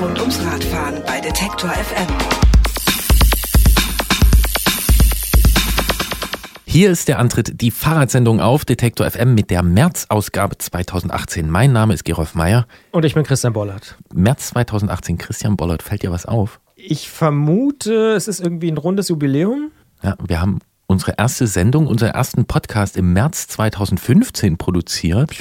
Rund ums Radfahren bei Detektor FM. Hier ist der Antritt, die Fahrradsendung auf Detektor FM mit der März-Ausgabe 2018. Mein Name ist Gerolf Meyer. Und ich bin Christian Bollert. März 2018, Christian Bollert, fällt dir was auf? Ich vermute, es ist irgendwie ein rundes Jubiläum. Ja, wir haben unsere erste Sendung, unseren ersten Podcast im März 2015 produziert.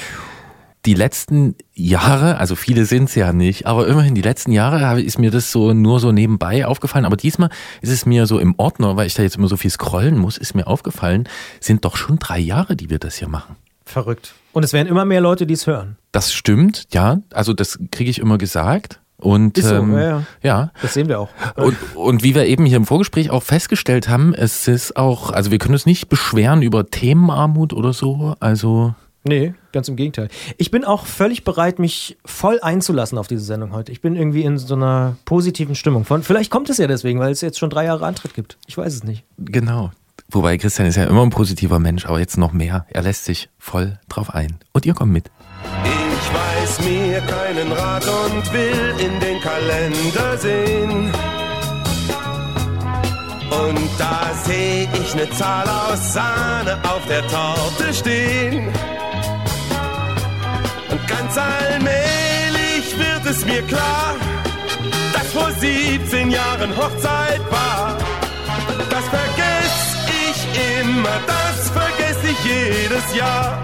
Die letzten Jahre, also viele sind es ja nicht, aber immerhin die letzten Jahre ist mir das so nur so nebenbei aufgefallen. Aber diesmal ist es mir so im Ordner, weil ich da jetzt immer so viel scrollen muss, ist mir aufgefallen, sind doch schon drei Jahre, die wir das hier machen. Verrückt. Und es werden immer mehr Leute, die es hören. Das stimmt, ja. Also das kriege ich immer gesagt. Und Ist so, ähm, ja, ja. ja. Das sehen wir auch. Und, und wie wir eben hier im Vorgespräch auch festgestellt haben, es ist auch, also wir können uns nicht beschweren über Themenarmut oder so. Also Nee, ganz im Gegenteil. Ich bin auch völlig bereit, mich voll einzulassen auf diese Sendung heute. Ich bin irgendwie in so einer positiven Stimmung. Von, vielleicht kommt es ja deswegen, weil es jetzt schon drei Jahre Antritt gibt. Ich weiß es nicht. genau. Wobei Christian ist ja immer ein positiver Mensch, aber jetzt noch mehr. Er lässt sich voll drauf ein. Und ihr kommt mit. Ich weiß mir keinen Rat und will in den Kalender sehen. Und da seh ich ne Zahl aus Sahne auf der Torte stehen. Ganz allmählich wird es mir klar, dass vor 17 Jahren Hochzeit war. Das vergess ich immer, das vergess ich jedes Jahr.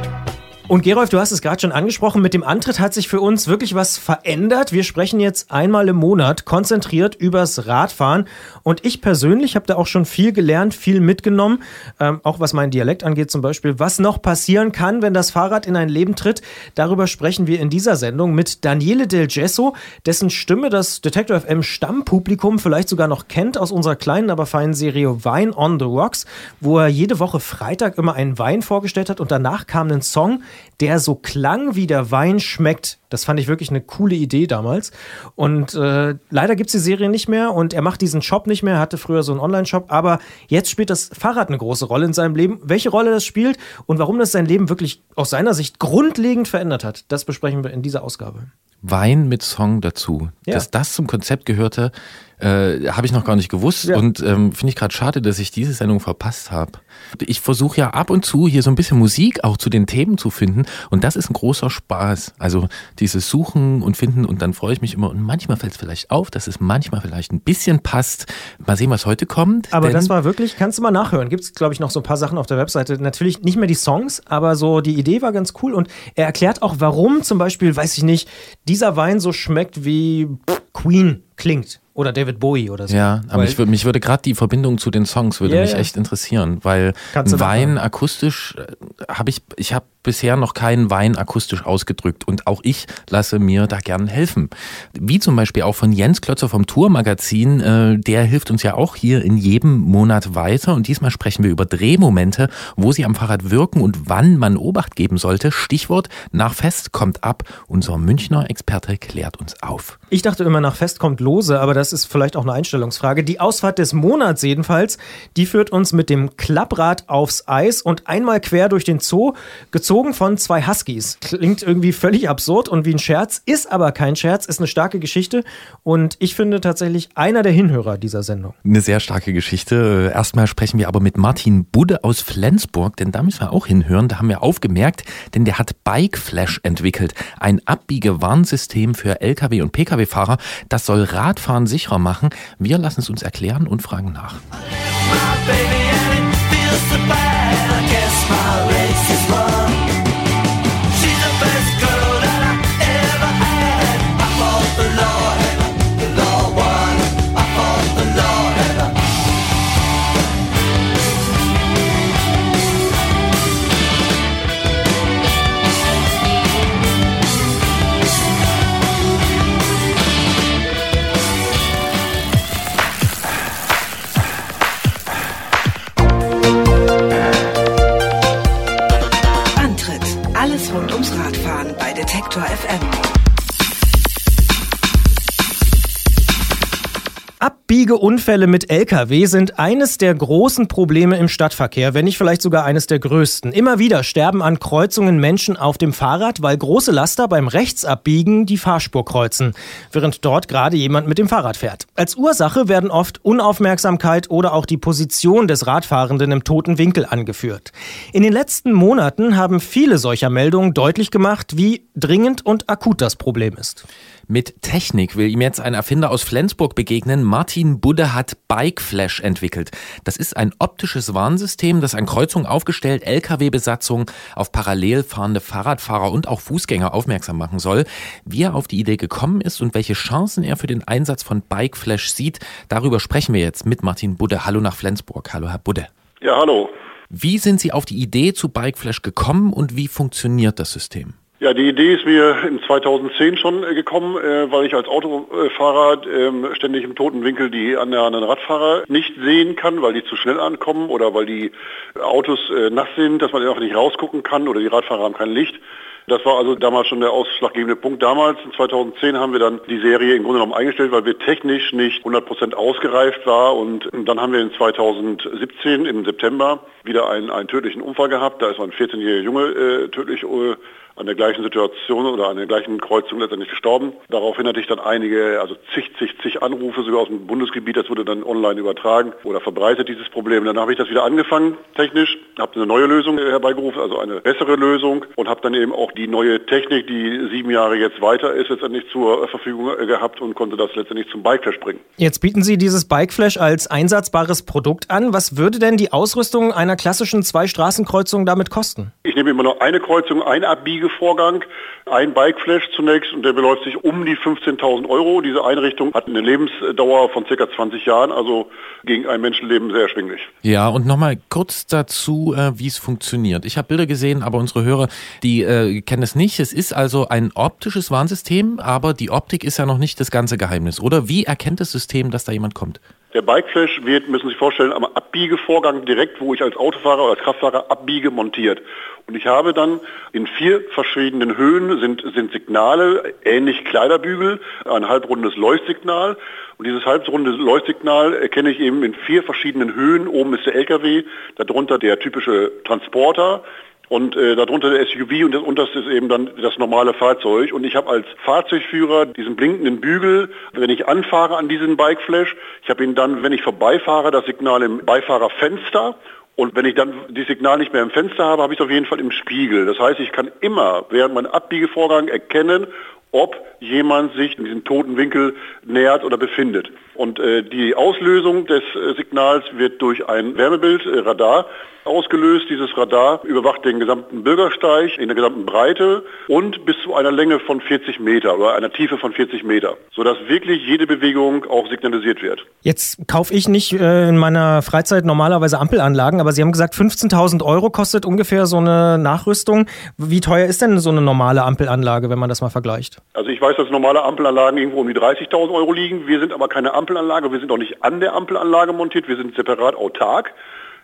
Und Gerolf, du hast es gerade schon angesprochen, mit dem Antritt hat sich für uns wirklich was verändert. Wir sprechen jetzt einmal im Monat konzentriert übers Radfahren. Und ich persönlich habe da auch schon viel gelernt, viel mitgenommen, ähm, auch was meinen Dialekt angeht zum Beispiel. Was noch passieren kann, wenn das Fahrrad in ein Leben tritt, darüber sprechen wir in dieser Sendung mit Daniele Del Gesso, dessen Stimme das Detector FM Stammpublikum vielleicht sogar noch kennt aus unserer kleinen, aber feinen Serie Wine on the Rocks, wo er jede Woche Freitag immer einen Wein vorgestellt hat und danach kam ein Song, der so klang, wie der Wein schmeckt. Das fand ich wirklich eine coole Idee damals. Und äh, leider gibt es die Serie nicht mehr und er macht diesen Shop nicht mehr. Er hatte früher so einen Online-Shop, aber jetzt spielt das Fahrrad eine große Rolle in seinem Leben. Welche Rolle das spielt und warum das sein Leben wirklich aus seiner Sicht grundlegend verändert hat, das besprechen wir in dieser Ausgabe. Wein mit Song dazu. Ja. Dass das zum Konzept gehörte, äh, habe ich noch gar nicht gewusst Ja. und ähm, finde ich gerade schade, dass ich diese Sendung verpasst habe. Ich versuche ja ab und zu hier so ein bisschen Musik auch zu den Themen zu finden und das ist ein großer Spaß. Also dieses Suchen und Finden und dann freue ich mich immer und manchmal fällt es vielleicht auf, dass es manchmal vielleicht ein bisschen passt. Mal sehen, was heute kommt. Aber das war wirklich, kannst du mal nachhören. Gibt es, glaube ich, noch so ein paar Sachen auf der Webseite. Natürlich nicht mehr die Songs, aber so die Idee war ganz cool. Und er erklärt auch, warum zum Beispiel, weiß ich nicht, dieser Wein so schmeckt wie Queen klingt. Oder David Bowie oder so. Ja, aber ich würd, mich würde gerade die Verbindung zu den Songs würde Ja, mich echt interessieren, weil Wein akustisch habe ich ich habe bisher noch keinen Wein akustisch ausgedrückt und auch ich lasse mir da gern helfen. Wie zum Beispiel auch von Jens Klötzer vom Tourmagazin, äh, der hilft uns ja auch hier in jedem Monat weiter und diesmal sprechen wir über Drehmomente, wo sie am Fahrrad wirken und wann man Obacht geben sollte. Stichwort nach Fest kommt ab. Unser Münchner Experte klärt uns auf. Ich dachte immer, nach Fest kommt lose, aber das ist vielleicht auch eine Einstellungsfrage. Die Ausfahrt des Monats jedenfalls, die führt uns mit dem Klapprad aufs Eis und einmal quer durch den Zoo, gezogen von zwei Huskies. Klingt irgendwie völlig absurd und wie ein Scherz, ist aber kein Scherz, ist eine starke Geschichte und ich finde tatsächlich einer der Hinhörer dieser Sendung. Eine sehr starke Geschichte. Erstmal sprechen wir aber mit Martin Budde aus Flensburg, denn da müssen wir auch hinhören. Da haben wir aufgemerkt, denn der hat Bike Flash entwickelt. Ein Abbiegewarnsystem für Lkw- und Pkw-Fahrer. Das soll Radfahren sicherer machen. Wir lassen es uns erklären und fragen nach. Antritt: Detektor FM. Abbiegeunfälle mit Lkw sind eines der großen Probleme im Stadtverkehr, wenn nicht vielleicht sogar eines der größten. Immer wieder sterben an Kreuzungen Menschen auf dem Fahrrad, weil große Laster beim Rechtsabbiegen die Fahrspur kreuzen, während dort gerade jemand mit dem Fahrrad fährt. Als Ursache werden oft Unaufmerksamkeit oder auch die Position des Radfahrenden im toten Winkel angeführt. In den letzten Monaten haben viele solcher Meldungen deutlich gemacht, wie dringend und akut das Problem ist. Mit Technik will ihm jetzt ein Erfinder aus Flensburg begegnen. Martin Budde hat Bike Flash entwickelt. Das ist ein optisches Warnsystem, das an Kreuzungen aufgestellt Lkw-Besatzung auf parallel fahrende Fahrradfahrer und auch Fußgänger aufmerksam machen soll. Wie er auf die Idee gekommen ist und welche Chancen er für den Einsatz von Bike Flash sieht, darüber sprechen wir jetzt mit Martin Budde. Hallo nach Flensburg. Hallo, Herr Budde. Ja, hallo. Wie sind Sie auf die Idee zu Bike Flash gekommen und wie funktioniert das System? Ja, die Idee ist mir in 2010 schon äh, gekommen, äh, weil ich als Autofahrer ähm, ständig im toten Winkel die anderen Radfahrer nicht sehen kann, weil die zu schnell ankommen oder weil die Autos äh, nass sind, dass man einfach nicht rausgucken kann oder die Radfahrer haben kein Licht. Das war also damals schon der ausschlaggebende Punkt. Damals, in 2010, haben wir dann die Serie im Grunde genommen eingestellt, weil wir technisch nicht 100% ausgereift war. Und dann haben wir in 2017 im September wieder einen, einen tödlichen Unfall gehabt. Da ist ein 14-jähriger Junge äh, tödlich äh, an der gleichen Situation oder an der gleichen Kreuzung letztendlich gestorben. Daraufhin hatte ich dann einige, also zig, zig, zig Anrufe sogar aus dem Bundesgebiet. Das wurde dann online übertragen oder verbreitet, dieses Problem. Dann habe ich das wieder angefangen, technisch, habe eine neue Lösung herbeigerufen, also eine bessere Lösung und habe dann eben auch die neue Technik, die sieben Jahre jetzt weiter ist, letztendlich zur Verfügung gehabt und konnte das letztendlich zum Bikeflash bringen. Jetzt bieten Sie dieses Bikeflash als einsatzbares Produkt an. Was würde denn die Ausrüstung einer klassischen Zwei-Straßenkreuzung damit kosten? Ich nehme immer nur eine Kreuzung, ein Abbiegevorgang, ein Bikeflash zunächst und der beläuft sich um die 15.000 Euro. Diese Einrichtung hat eine Lebensdauer von circa 20 Jahren, also gegen ein Menschenleben sehr erschwinglich. Ja, und nochmal kurz dazu, äh, wie es funktioniert. Ich habe Bilder gesehen, aber unsere Hörer, die äh, kennen es nicht. Es ist also ein optisches Warnsystem, aber die Optik ist ja noch nicht das ganze Geheimnis, oder? Wie erkennt das System, dass da jemand kommt? Der Bikeflash wird, müssen Sie sich vorstellen, am Abbiegevorgang direkt, wo ich als Autofahrer oder als Kraftfahrer abbiege, montiert. Und ich habe dann in vier verschiedenen Höhen sind, sind Signale, ähnlich Kleiderbügel, ein halbrundes Leuchtsignal. Und dieses halbrunde Leuchtsignal erkenne ich eben in vier verschiedenen Höhen. Oben ist der LKW, darunter der typische Transporter, und äh, darunter der SUV und das unterste ist eben dann das normale Fahrzeug. Und ich habe als Fahrzeugführer diesen blinkenden Bügel, wenn ich anfahre an diesen Bikeflash, ich habe ihn dann, wenn ich vorbeifahre, das Signal im Beifahrerfenster. Und wenn ich dann die Signal nicht mehr im Fenster habe, habe ich es auf jeden Fall im Spiegel. Das heißt, ich kann immer während meinem Abbiegevorgang erkennen, ob jemand sich in diesem toten Winkel nähert oder befindet. Und äh, die Auslösung des äh, Signals wird durch ein Wärmebild, äh, ausgelöst. Dieses Radar überwacht den gesamten Bürgersteig in der gesamten Breite und bis zu einer Länge von 40 Meter oder einer Tiefe von 40 Meter, sodass wirklich jede Bewegung auch signalisiert wird. Jetzt kaufe ich nicht äh, in meiner Freizeit normalerweise Ampelanlagen, aber Sie haben gesagt, 15.000 Euro kostet ungefähr so eine Nachrüstung. Wie teuer ist denn so eine normale Ampelanlage, wenn man das mal vergleicht? Also ich weiß, dass normale Ampelanlagen irgendwo um die 30.000 Euro liegen. Wir sind aber keine Ampelanlage, wir sind auch nicht an der Ampelanlage montiert, wir sind separat autark.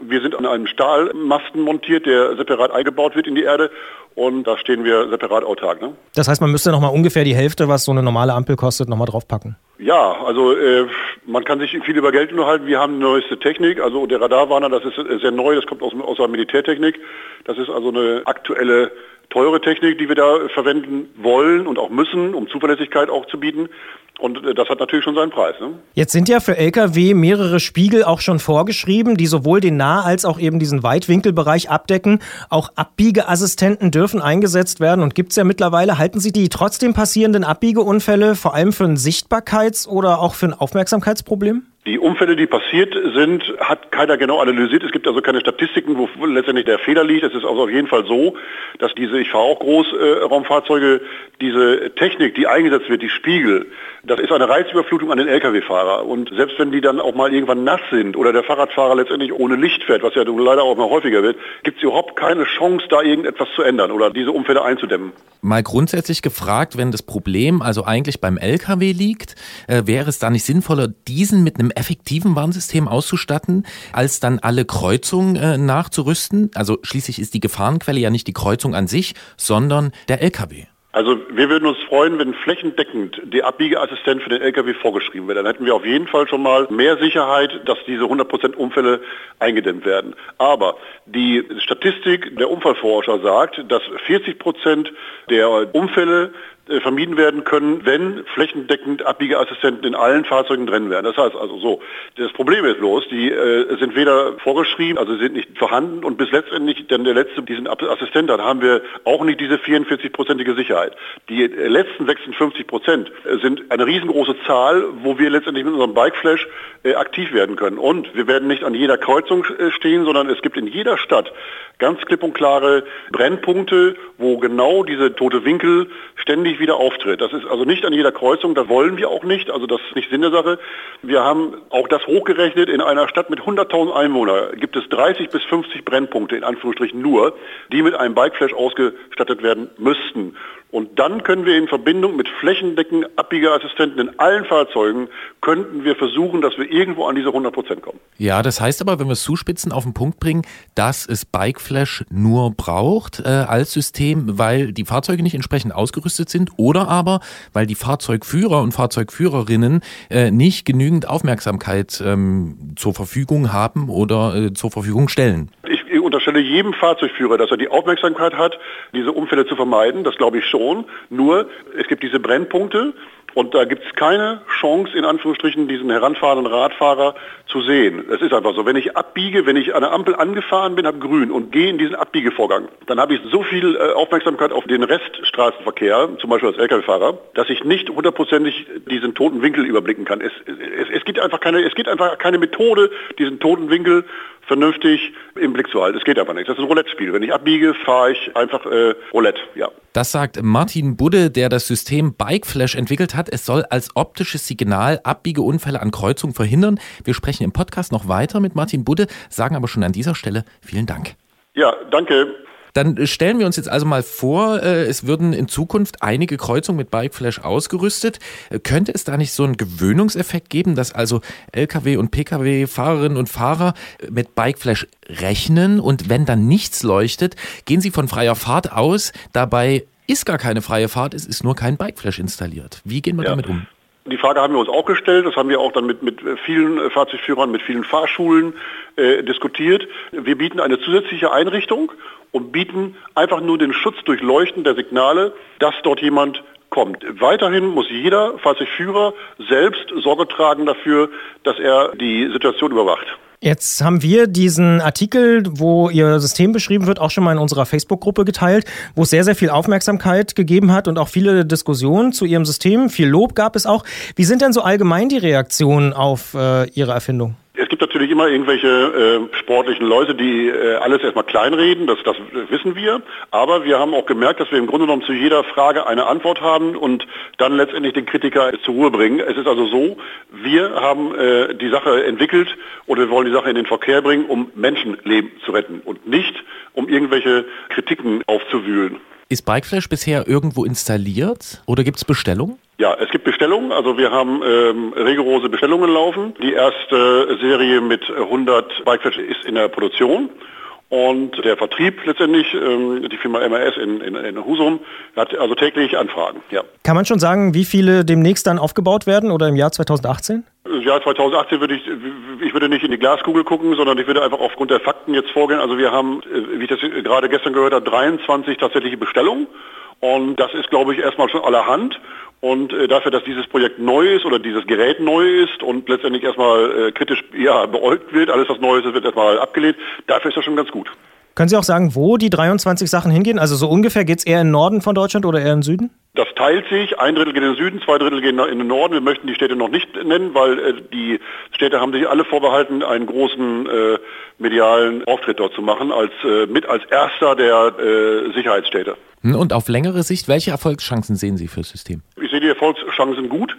Wir sind an einem Stahlmasten montiert, der separat eingebaut wird in die Erde und da stehen wir separat autark. Ne? Das heißt, man müsste nochmal ungefähr die Hälfte, was so eine normale Ampel kostet, nochmal draufpacken. Ja, also äh, man kann sich viel über Geld unterhalten. Wir haben die neueste Technik, also der Radarwarner, das ist sehr neu, das kommt aus, aus der Militärtechnik. Das ist also eine aktuelle teure Technik, die wir da verwenden wollen und auch müssen, um Zuverlässigkeit auch zu bieten. Und äh, das hat natürlich schon seinen Preis. Ne? Jetzt sind ja für Lkw mehrere Spiegel auch schon vorgeschrieben, die sowohl den Nah- als auch eben diesen Weitwinkelbereich abdecken. Auch Abbiegeassistenten dürfen eingesetzt werden und gibt es ja mittlerweile. Halten Sie die trotzdem passierenden Abbiegeunfälle vor allem für ein Sichtbarkeits- oder auch für ein Aufmerksamkeitsproblem? Die Unfälle, die passiert sind, hat keiner genau analysiert. Es gibt also keine Statistiken, wo letztendlich der Fehler liegt. Es ist also auf jeden Fall so, dass diese, ich fahre auch Großraumfahrzeuge, diese Technik, die eingesetzt wird, die Spiegel, das ist eine Reizüberflutung an den Lkw-Fahrer. Und selbst wenn die dann auch mal irgendwann nass sind oder der Fahrradfahrer letztendlich ohne Licht fährt, was ja leider auch mal häufiger wird, gibt es überhaupt keine Chance, da irgendetwas zu ändern oder diese Unfälle einzudämmen. Mal grundsätzlich gefragt, wenn das Problem also eigentlich beim Lkw liegt, äh, wäre es da nicht sinnvoller, diesen mit einem effektiven Warnsystem auszustatten, als dann alle Kreuzungen äh, nachzurüsten? Also schließlich ist die Gefahrenquelle ja nicht die Kreuzung an sich, sondern der Lkw. Also wir würden uns freuen, wenn flächendeckend der Abbiegeassistent für den Lkw vorgeschrieben wird. Dann hätten wir auf jeden Fall schon mal mehr Sicherheit, dass diese 100% Unfälle eingedämmt werden. Aber die Statistik der Unfallforscher sagt, dass 40% der Unfälle vermieden werden können, wenn flächendeckend Abbiegeassistenten in allen Fahrzeugen drin wären. Das heißt also so, das Problem ist bloß, die äh, sind weder vorgeschrieben, also sind nicht vorhanden und bis letztendlich dann der letzte diesen Assistent hat, haben wir auch nicht diese 44-prozentige Sicherheit. Die äh, letzten 56 Prozent sind eine riesengroße Zahl, wo wir letztendlich mit unserem Bikeflash äh, aktiv werden können. Und wir werden nicht an jeder Kreuzung äh, stehen, sondern es gibt in jeder Stadt ganz klipp und klare Brennpunkte, wo genau diese tote Winkel ständig wieder auftritt. Das ist also nicht an jeder Kreuzung, das wollen wir auch nicht, also das ist nicht Sinn der Sache. Wir haben auch das hochgerechnet, in einer Stadt mit 100.000 Einwohnern gibt es 30 bis 50 Brennpunkte, in Anführungsstrichen nur, die mit einem Bikeflash ausgestattet werden müssten. Und dann können wir in Verbindung mit flächendeckend Abbiegeassistenten in allen Fahrzeugen, könnten wir versuchen, dass wir irgendwo an diese 100 Prozent kommen. Ja, das heißt aber, wenn wir es zuspitzen, auf den Punkt bringen, dass es Bikeflash nur braucht äh, als System, weil die Fahrzeuge nicht entsprechend ausgerüstet sind oder aber, weil die Fahrzeugführer und Fahrzeugführerinnen äh, nicht genügend Aufmerksamkeit ähm, zur Verfügung haben oder äh, zur Verfügung stellen. Unterstelle jedem Fahrzeugführer, dass er die Aufmerksamkeit hat, diese Unfälle zu vermeiden. Das glaube ich schon. Nur, es gibt diese Brennpunkte und da gibt es keine Chance, in Anführungsstrichen, diesen heranfahrenden Radfahrer zu sehen. Es ist einfach so. Wenn ich abbiege, wenn ich an der Ampel angefahren bin, habe grün und gehe in diesen Abbiegevorgang, dann habe ich so viel äh, Aufmerksamkeit auf den Reststraßenverkehr, zum Beispiel als Lkw-Fahrer, dass ich nicht hundertprozentig diesen toten Winkel überblicken kann. Es, es, es, gibt einfach keine, es gibt einfach keine Methode, diesen toten Winkel vernünftig im Blick zu halten. Es geht aber nicht. Das ist ein Roulette-Spiel. Wenn ich abbiege, fahre ich einfach äh, Roulette, ja. Das sagt Martin Budde, der das System Bikeflash entwickelt hat. Es soll als optisches Signal Abbiegeunfälle an Kreuzungen verhindern. Wir sprechen im Podcast noch weiter mit Martin Budde, sagen aber schon an dieser Stelle vielen Dank. Ja, danke. Dann stellen wir uns jetzt also mal vor, äh, es würden in Zukunft einige Kreuzungen mit Bikeflash ausgerüstet. Äh, könnte es da nicht so einen Gewöhnungseffekt geben, dass also Lkw und Pkw Fahrerinnen und Fahrer äh, mit Bikeflash rechnen und wenn dann nichts leuchtet, gehen sie von freier Fahrt aus, dabei ist gar keine freie Fahrt, es ist nur kein Bikeflash installiert. Wie gehen wir ja. damit um? Die Frage haben wir uns auch gestellt, das haben wir auch dann mit, mit vielen Fahrzeugführern, mit vielen Fahrschulen äh, diskutiert. Wir bieten eine zusätzliche Einrichtung und bieten einfach nur den Schutz durch Leuchten der Signale, dass dort jemand kommt. Weiterhin muss jeder Fahrzeugführer selbst Sorge tragen dafür, dass er die Situation überwacht. Jetzt haben wir diesen Artikel, wo Ihr System beschrieben wird, auch schon mal in unserer Facebook-Gruppe geteilt, wo es sehr, sehr viel Aufmerksamkeit gegeben hat und auch viele Diskussionen zu Ihrem System. Viel Lob gab es auch. Wie sind denn so allgemein die Reaktionen auf äh, Ihre Erfindung? Es gibt natürlich immer irgendwelche äh, sportlichen Leute, die äh, alles erstmal kleinreden, das, das wissen wir. Aber wir haben auch gemerkt, dass wir im Grunde genommen zu jeder Frage eine Antwort haben und dann letztendlich den Kritiker zur Ruhe bringen. Es ist also so, wir haben äh, die Sache entwickelt oder wir wollen die Sache in den Verkehr bringen, um Menschenleben zu retten und nicht um irgendwelche Kritiken aufzuwühlen. Ist Bikeflash bisher irgendwo installiert oder gibt es Bestellungen? Ja, es gibt Bestellungen. Also wir haben ähm, rigorose Bestellungen laufen. Die erste Serie mit 100 Bikeflash ist in der Produktion. Und der Vertrieb letztendlich, ähm, die Firma MRS in, in, in Husum, hat also täglich Anfragen. Ja. Kann man schon sagen, wie viele demnächst dann aufgebaut werden oder im Jahr 2018? Im Jahr 2018 würde ich, ich würde nicht in die Glaskugel gucken, sondern ich würde einfach aufgrund der Fakten jetzt vorgehen. Also wir haben, äh, wie ich das gerade gestern gehört habe, 23 tatsächliche Bestellungen. Und das ist, glaube ich, erstmal schon allerhand. Und äh, dafür, dass dieses Projekt neu ist oder dieses Gerät neu ist und letztendlich erstmal äh, kritisch ja, beäugt wird, alles was neu ist, wird erstmal abgelehnt, dafür ist das schon ganz gut. Können Sie auch sagen, wo die 23 Sachen hingehen? Also so ungefähr geht es eher in den Norden von Deutschland oder eher im Süden? Das teilt sich. Ein Drittel geht in den Süden, zwei Drittel gehen in den Norden. Wir möchten die Städte noch nicht nennen, weil äh, die Städte haben sich alle vorbehalten, einen großen äh, medialen Auftritt dort zu machen, als äh, mit als erster der äh, Sicherheitsstädte. Hm, und auf längere Sicht, welche Erfolgschancen sehen Sie fürs System? Ich sehe die Erfolgschancen gut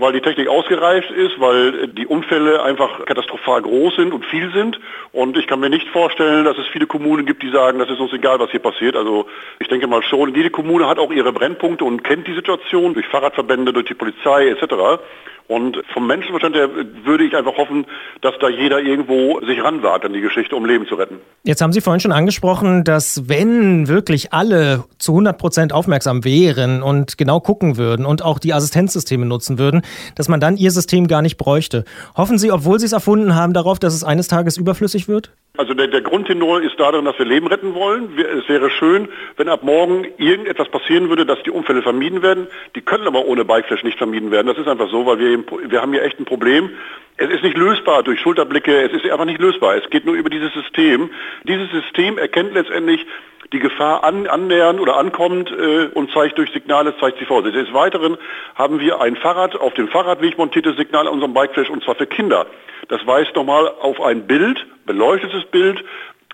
weil die Technik ausgereift ist, weil die Unfälle einfach katastrophal groß sind und viel sind. Und ich kann mir nicht vorstellen, dass es viele Kommunen gibt, die sagen, das ist uns egal, was hier passiert. Also ich denke mal schon, jede Kommune hat auch ihre Brennpunkte und kennt die Situation durch Fahrradverbände, durch die Polizei etc. Und vom Menschenverstand her würde ich einfach hoffen, dass da jeder irgendwo sich ranwagt an die Geschichte, um Leben zu retten. Jetzt haben Sie vorhin schon angesprochen, dass wenn wirklich alle zu 100 Prozent aufmerksam wären und genau gucken würden und auch die Assistenzsysteme nutzen würden, dass man dann Ihr System gar nicht bräuchte. Hoffen Sie, obwohl Sie es erfunden haben, darauf, dass es eines Tages überflüssig wird? Also der, der Grundtenor ist darin, dass wir Leben retten wollen. Wir, es wäre schön, wenn ab morgen irgendetwas passieren würde, dass die Unfälle vermieden werden. Die können aber ohne Bikeflash nicht vermieden werden. Das ist einfach so, weil wir, wir haben hier echt ein Problem. Es ist nicht lösbar durch Schulterblicke, es ist einfach nicht lösbar. Es geht nur über dieses System. Dieses System erkennt letztendlich die Gefahr an, annähernd oder ankommt äh, und zeigt durch Signale, zeigt sie vor. Des Weiteren haben wir ein Fahrrad, auf dem Fahrradweg montiertes Signal an unserem Bikeflash und zwar für Kinder. Das weist nochmal auf ein Bild, beleuchtetes Bild,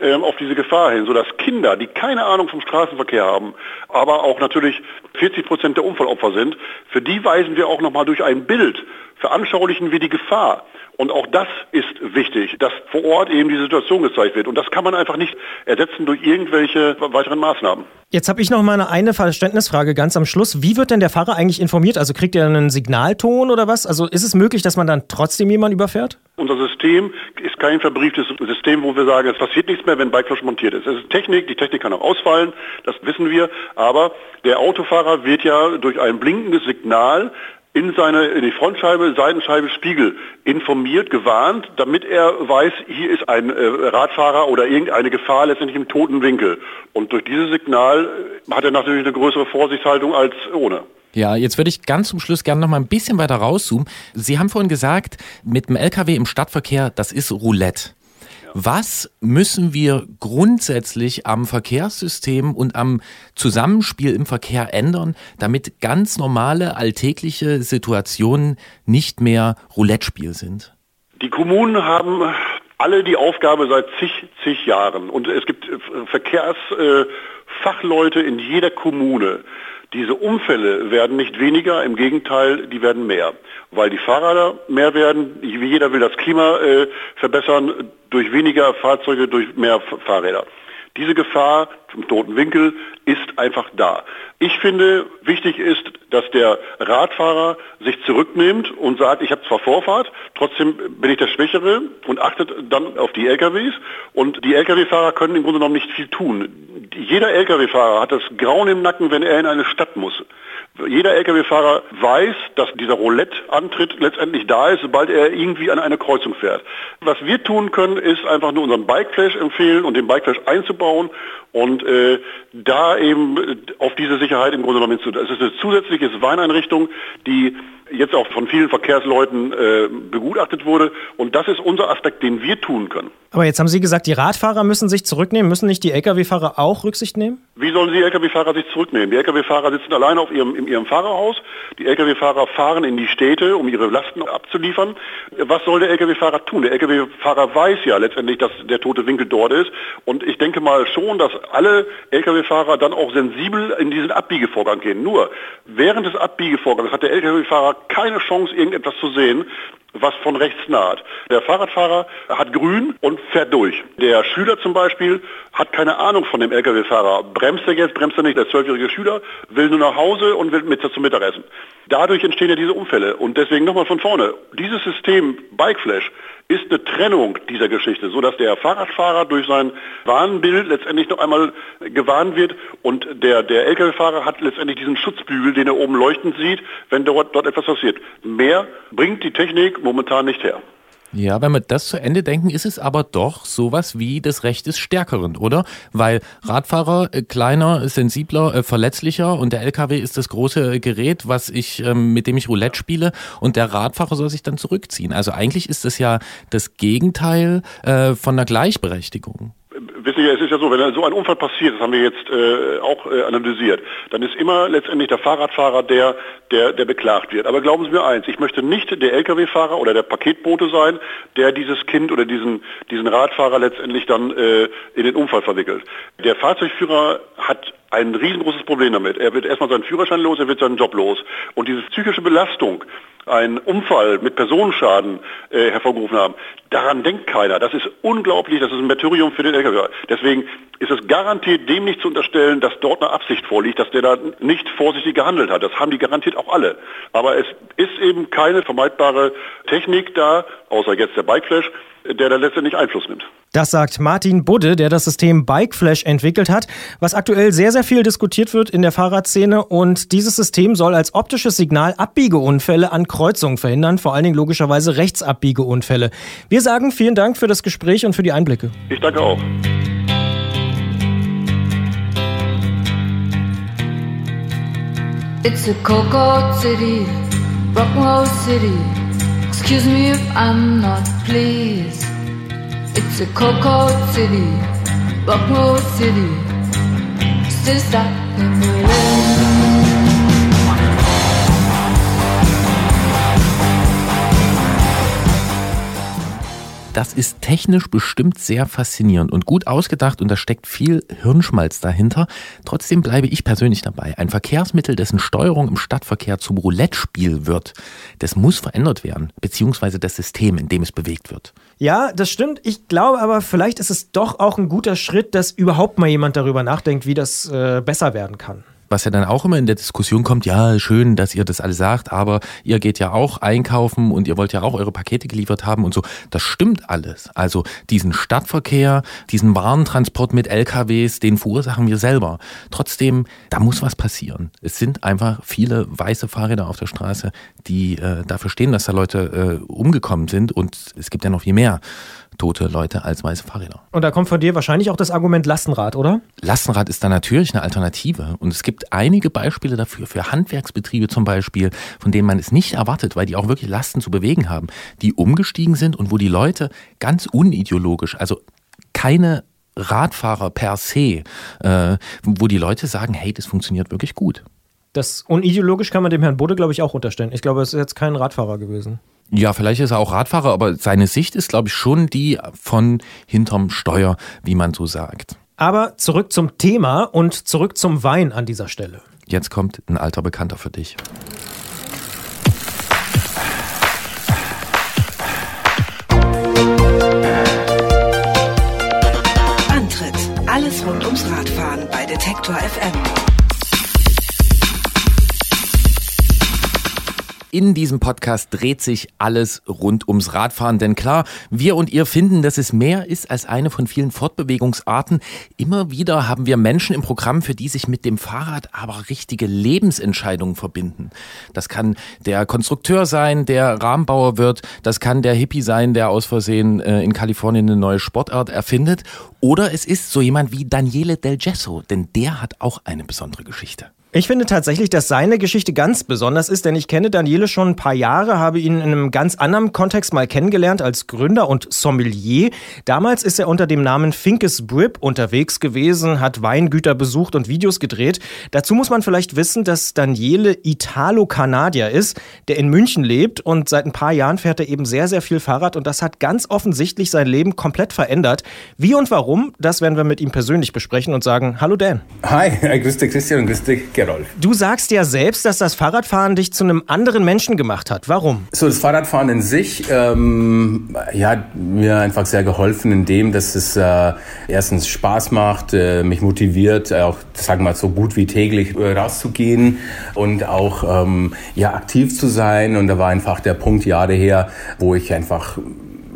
ähm, auf diese Gefahr hin, sodass Kinder, die keine Ahnung vom Straßenverkehr haben, aber auch natürlich 40 Prozent der Unfallopfer sind, für die weisen wir auch nochmal durch ein Bild, veranschaulichen wir die Gefahr. Und auch das ist wichtig, dass vor Ort eben die Situation gezeigt wird. Und das kann man einfach nicht ersetzen durch irgendwelche weiteren Maßnahmen. Jetzt habe ich noch mal eine, eine Verständnisfrage ganz am Schluss. Wie wird denn der Fahrer eigentlich informiert? Also kriegt er einen Signalton oder was? Also ist es möglich, dass man dann trotzdem jemanden überfährt? Unser System ist kein verbrieftes System, wo wir sagen, es passiert nichts mehr, wenn Bikeflash montiert ist. Es ist Technik, die Technik kann auch ausfallen, das wissen wir. Aber der Autofahrer wird ja durch ein blinkendes Signal in seine in die Frontscheibe, Seitenscheibe, Spiegel informiert, gewarnt, damit er weiß, hier ist ein äh, Radfahrer oder irgendeine Gefahr letztendlich im toten Winkel. Und durch dieses Signal äh, hat er natürlich eine größere Vorsichtshaltung als ohne. Ja, jetzt würde ich ganz zum Schluss gerne noch mal ein bisschen weiter rauszoomen. Sie haben vorhin gesagt, mit dem LKW im Stadtverkehr, das ist Roulette. Was müssen wir grundsätzlich am Verkehrssystem und am Zusammenspiel im Verkehr ändern, damit ganz normale alltägliche Situationen nicht mehr Roulette-Spiel sind? Die Kommunen haben alle die Aufgabe seit zig, zig Jahren und es gibt Verkehrsfachleute in jeder Kommune, diese Unfälle werden nicht weniger, im Gegenteil, die werden mehr, weil die Fahrräder mehr werden. Jeder will das Klima äh, verbessern durch weniger Fahrzeuge, durch mehr Fahrräder. Diese Gefahr zum toten Winkel ist einfach da. Ich finde, wichtig ist, dass der Radfahrer sich zurücknimmt und sagt, ich habe zwar Vorfahrt, trotzdem bin ich der Schwächere und achtet dann auf die LKWs. Und die LKW-Fahrer können im Grunde genommen nicht viel tun. Jeder LKW-Fahrer hat das Grauen im Nacken, wenn er in eine Stadt muss. Jeder Lkw-Fahrer weiß, dass dieser Roulette-Antritt letztendlich da ist, sobald er irgendwie an eine Kreuzung fährt. Was wir tun können, ist einfach nur unseren Bikeflash empfehlen und den Bikeflash einzubauen und äh, da eben auf diese Sicherheit im Grunde genommen hinzu. Es ist eine zusätzliche Warneinrichtung, die jetzt auch von vielen Verkehrsleuten äh, begutachtet wurde. Und das ist unser Aspekt, den wir tun können. Aber jetzt haben Sie gesagt, die Radfahrer müssen sich zurücknehmen. Müssen nicht die Lkw-Fahrer auch Rücksicht nehmen? Wie sollen die Lkw-Fahrer sich zurücknehmen? Die Lkw-Fahrer sitzen alleine auf ihrem, in ihrem Fahrerhaus. Die Lkw-Fahrer fahren in die Städte, um ihre Lasten abzuliefern. Was soll der Lkw-Fahrer tun? Der Lkw-Fahrer weiß ja letztendlich, dass der tote Winkel dort ist. Und ich denke mal schon, dass alle Lkw-Fahrer dann auch sensibel in diesen Abbiegevorgang gehen. Nur während des Abbiegevorgangs hat der Lkw-Fahrer keine Chance, irgendetwas zu sehen, was von rechts naht. Der Fahrradfahrer hat grün und fährt durch. Der Schüler zum Beispiel hat keine Ahnung von dem Lkw-Fahrer. Bremst er jetzt, bremst er nicht. Der zwölfjährige Schüler will nur nach Hause und will mit zum Mittagessen. Dadurch entstehen ja diese Unfälle. Und deswegen nochmal von vorne. Dieses System Bikeflash ist eine Trennung dieser Geschichte, so dass der Fahrradfahrer durch sein Warnbild letztendlich noch einmal gewarnt wird und der, der Lkw-Fahrer hat letztendlich diesen Schutzbügel, den er oben leuchtend sieht, wenn dort, dort etwas passiert. Mehr bringt die Technik momentan nicht her. Ja, wenn wir das zu Ende denken, ist es aber doch sowas wie das Recht des Stärkeren, oder? Weil Radfahrer äh, kleiner, sensibler, äh, verletzlicher und der LKW ist das große Gerät, was ich, ähm, mit dem ich Roulette spiele und der Radfahrer soll sich dann zurückziehen. Also eigentlich ist das ja das Gegenteil äh, von einer Gleichberechtigung. Wissen Sie, es ist ja so, wenn so ein Unfall passiert, das haben wir jetzt äh, auch äh, analysiert, dann ist immer letztendlich der Fahrradfahrer der, der, der beklagt wird. Aber glauben Sie mir eins, ich möchte nicht der Lkw-Fahrer oder der Paketbote sein, der dieses Kind oder diesen, diesen Radfahrer letztendlich dann äh, in den Unfall verwickelt. Der Fahrzeugführer hat ein riesengroßes Problem damit. Er wird erstmal seinen Führerschein los, er wird seinen Job los. Und diese psychische Belastung, einen Unfall mit Personenschaden äh, hervorgerufen haben, daran denkt keiner. Das ist unglaublich, das ist ein Martyrium für den LKW. Deswegen ist es garantiert dem nicht zu unterstellen, dass dort eine Absicht vorliegt, dass der da nicht vorsichtig gehandelt hat. Das haben die garantiert auch alle. Aber es ist eben keine vermeidbare Technik da, außer jetzt der Bikeflash, der da letztendlich Einfluss nimmt. Das sagt Martin Budde, der das System Bikeflash entwickelt hat, was aktuell sehr, sehr viel diskutiert wird in der Fahrradszene. Und dieses System soll als optisches Signal Abbiegeunfälle an Kreuzungen verhindern, vor allen Dingen logischerweise Rechtsabbiegeunfälle. Wir sagen vielen Dank für das Gespräch und für die Einblicke. Ich danke auch. It's a cocoa city, rock'n'roll city. Excuse me if I'm not pleased. It's a cocoa city, rock'n'roll city. Still stuck in Das ist technisch bestimmt sehr faszinierend und gut ausgedacht und da steckt viel Hirnschmalz dahinter. Trotzdem bleibe ich persönlich dabei. Ein Verkehrsmittel, dessen Steuerung im Stadtverkehr zum Roulette-Spiel wird, das muss verändert werden, beziehungsweise das System, in dem es bewegt wird. Ja, das stimmt. Ich glaube aber, vielleicht ist es doch auch ein guter Schritt, dass überhaupt mal jemand darüber nachdenkt, wie das äh, besser werden kann was ja dann auch immer in der Diskussion kommt, ja, schön, dass ihr das alle sagt, aber ihr geht ja auch einkaufen und ihr wollt ja auch eure Pakete geliefert haben und so. Das stimmt alles. Also diesen Stadtverkehr, diesen Warentransport mit LKWs, den verursachen wir selber. Trotzdem, da muss was passieren. Es sind einfach viele weiße Fahrräder auf der Straße, die äh, dafür stehen, dass da Leute äh, umgekommen sind und es gibt ja noch viel mehr tote Leute als weiße Fahrräder. Und da kommt von dir wahrscheinlich auch das Argument Lastenrad, oder? Lastenrad ist da natürlich eine Alternative. Und es gibt einige Beispiele dafür, für Handwerksbetriebe zum Beispiel, von denen man es nicht erwartet, weil die auch wirklich Lasten zu bewegen haben, die umgestiegen sind und wo die Leute ganz unideologisch, also keine Radfahrer per se, äh, wo die Leute sagen, hey, das funktioniert wirklich gut. Das unideologisch kann man dem Herrn Bode, glaube ich, auch unterstellen. Ich glaube, es ist jetzt kein Radfahrer gewesen. Ja, vielleicht ist er auch Radfahrer, aber seine Sicht ist, glaube ich, schon die von hinterm Steuer, wie man so sagt. Aber zurück zum Thema und zurück zum Wein an dieser Stelle. Jetzt kommt ein alter Bekannter für dich. Antritt. Alles rund ums Radfahren bei Detektor FM. In diesem Podcast dreht sich alles rund ums Radfahren, denn klar, wir und ihr finden, dass es mehr ist als eine von vielen Fortbewegungsarten. Immer wieder haben wir Menschen im Programm, für die sich mit dem Fahrrad aber richtige Lebensentscheidungen verbinden. Das kann der Konstrukteur sein, der Rahmenbauer wird, das kann der Hippie sein, der aus Versehen äh, in Kalifornien eine neue Sportart erfindet, oder es ist so jemand wie Daniele Del Gesso, denn der hat auch eine besondere Geschichte. Ich finde tatsächlich, dass seine Geschichte ganz besonders ist, denn ich kenne Daniele schon ein paar Jahre, habe ihn in einem ganz anderen Kontext mal kennengelernt als Gründer und Sommelier. Damals ist er unter dem Namen Finkes Brip unterwegs gewesen, hat Weingüter besucht und Videos gedreht. Dazu muss man vielleicht wissen, dass Daniele Italo-Kanadier ist, der in München lebt und seit ein paar Jahren fährt er eben sehr, sehr viel Fahrrad und das hat ganz offensichtlich sein Leben komplett verändert. Wie und warum, das werden wir mit ihm persönlich besprechen und sagen, hallo Dan. Hi, grüß dich Christian grüß dich Gerolf. Du sagst ja selbst, dass das Fahrradfahren dich zu einem anderen Menschen gemacht hat. Warum? So, das Fahrradfahren in sich, ähm, ja, hat mir einfach sehr geholfen, indem, dass es äh, erstens Spaß macht, äh, mich motiviert, äh, auch, sagen wir mal, so gut wie täglich äh, rauszugehen und auch, ähm, ja, aktiv zu sein. Und da war einfach der Punkt Jahre her, wo ich einfach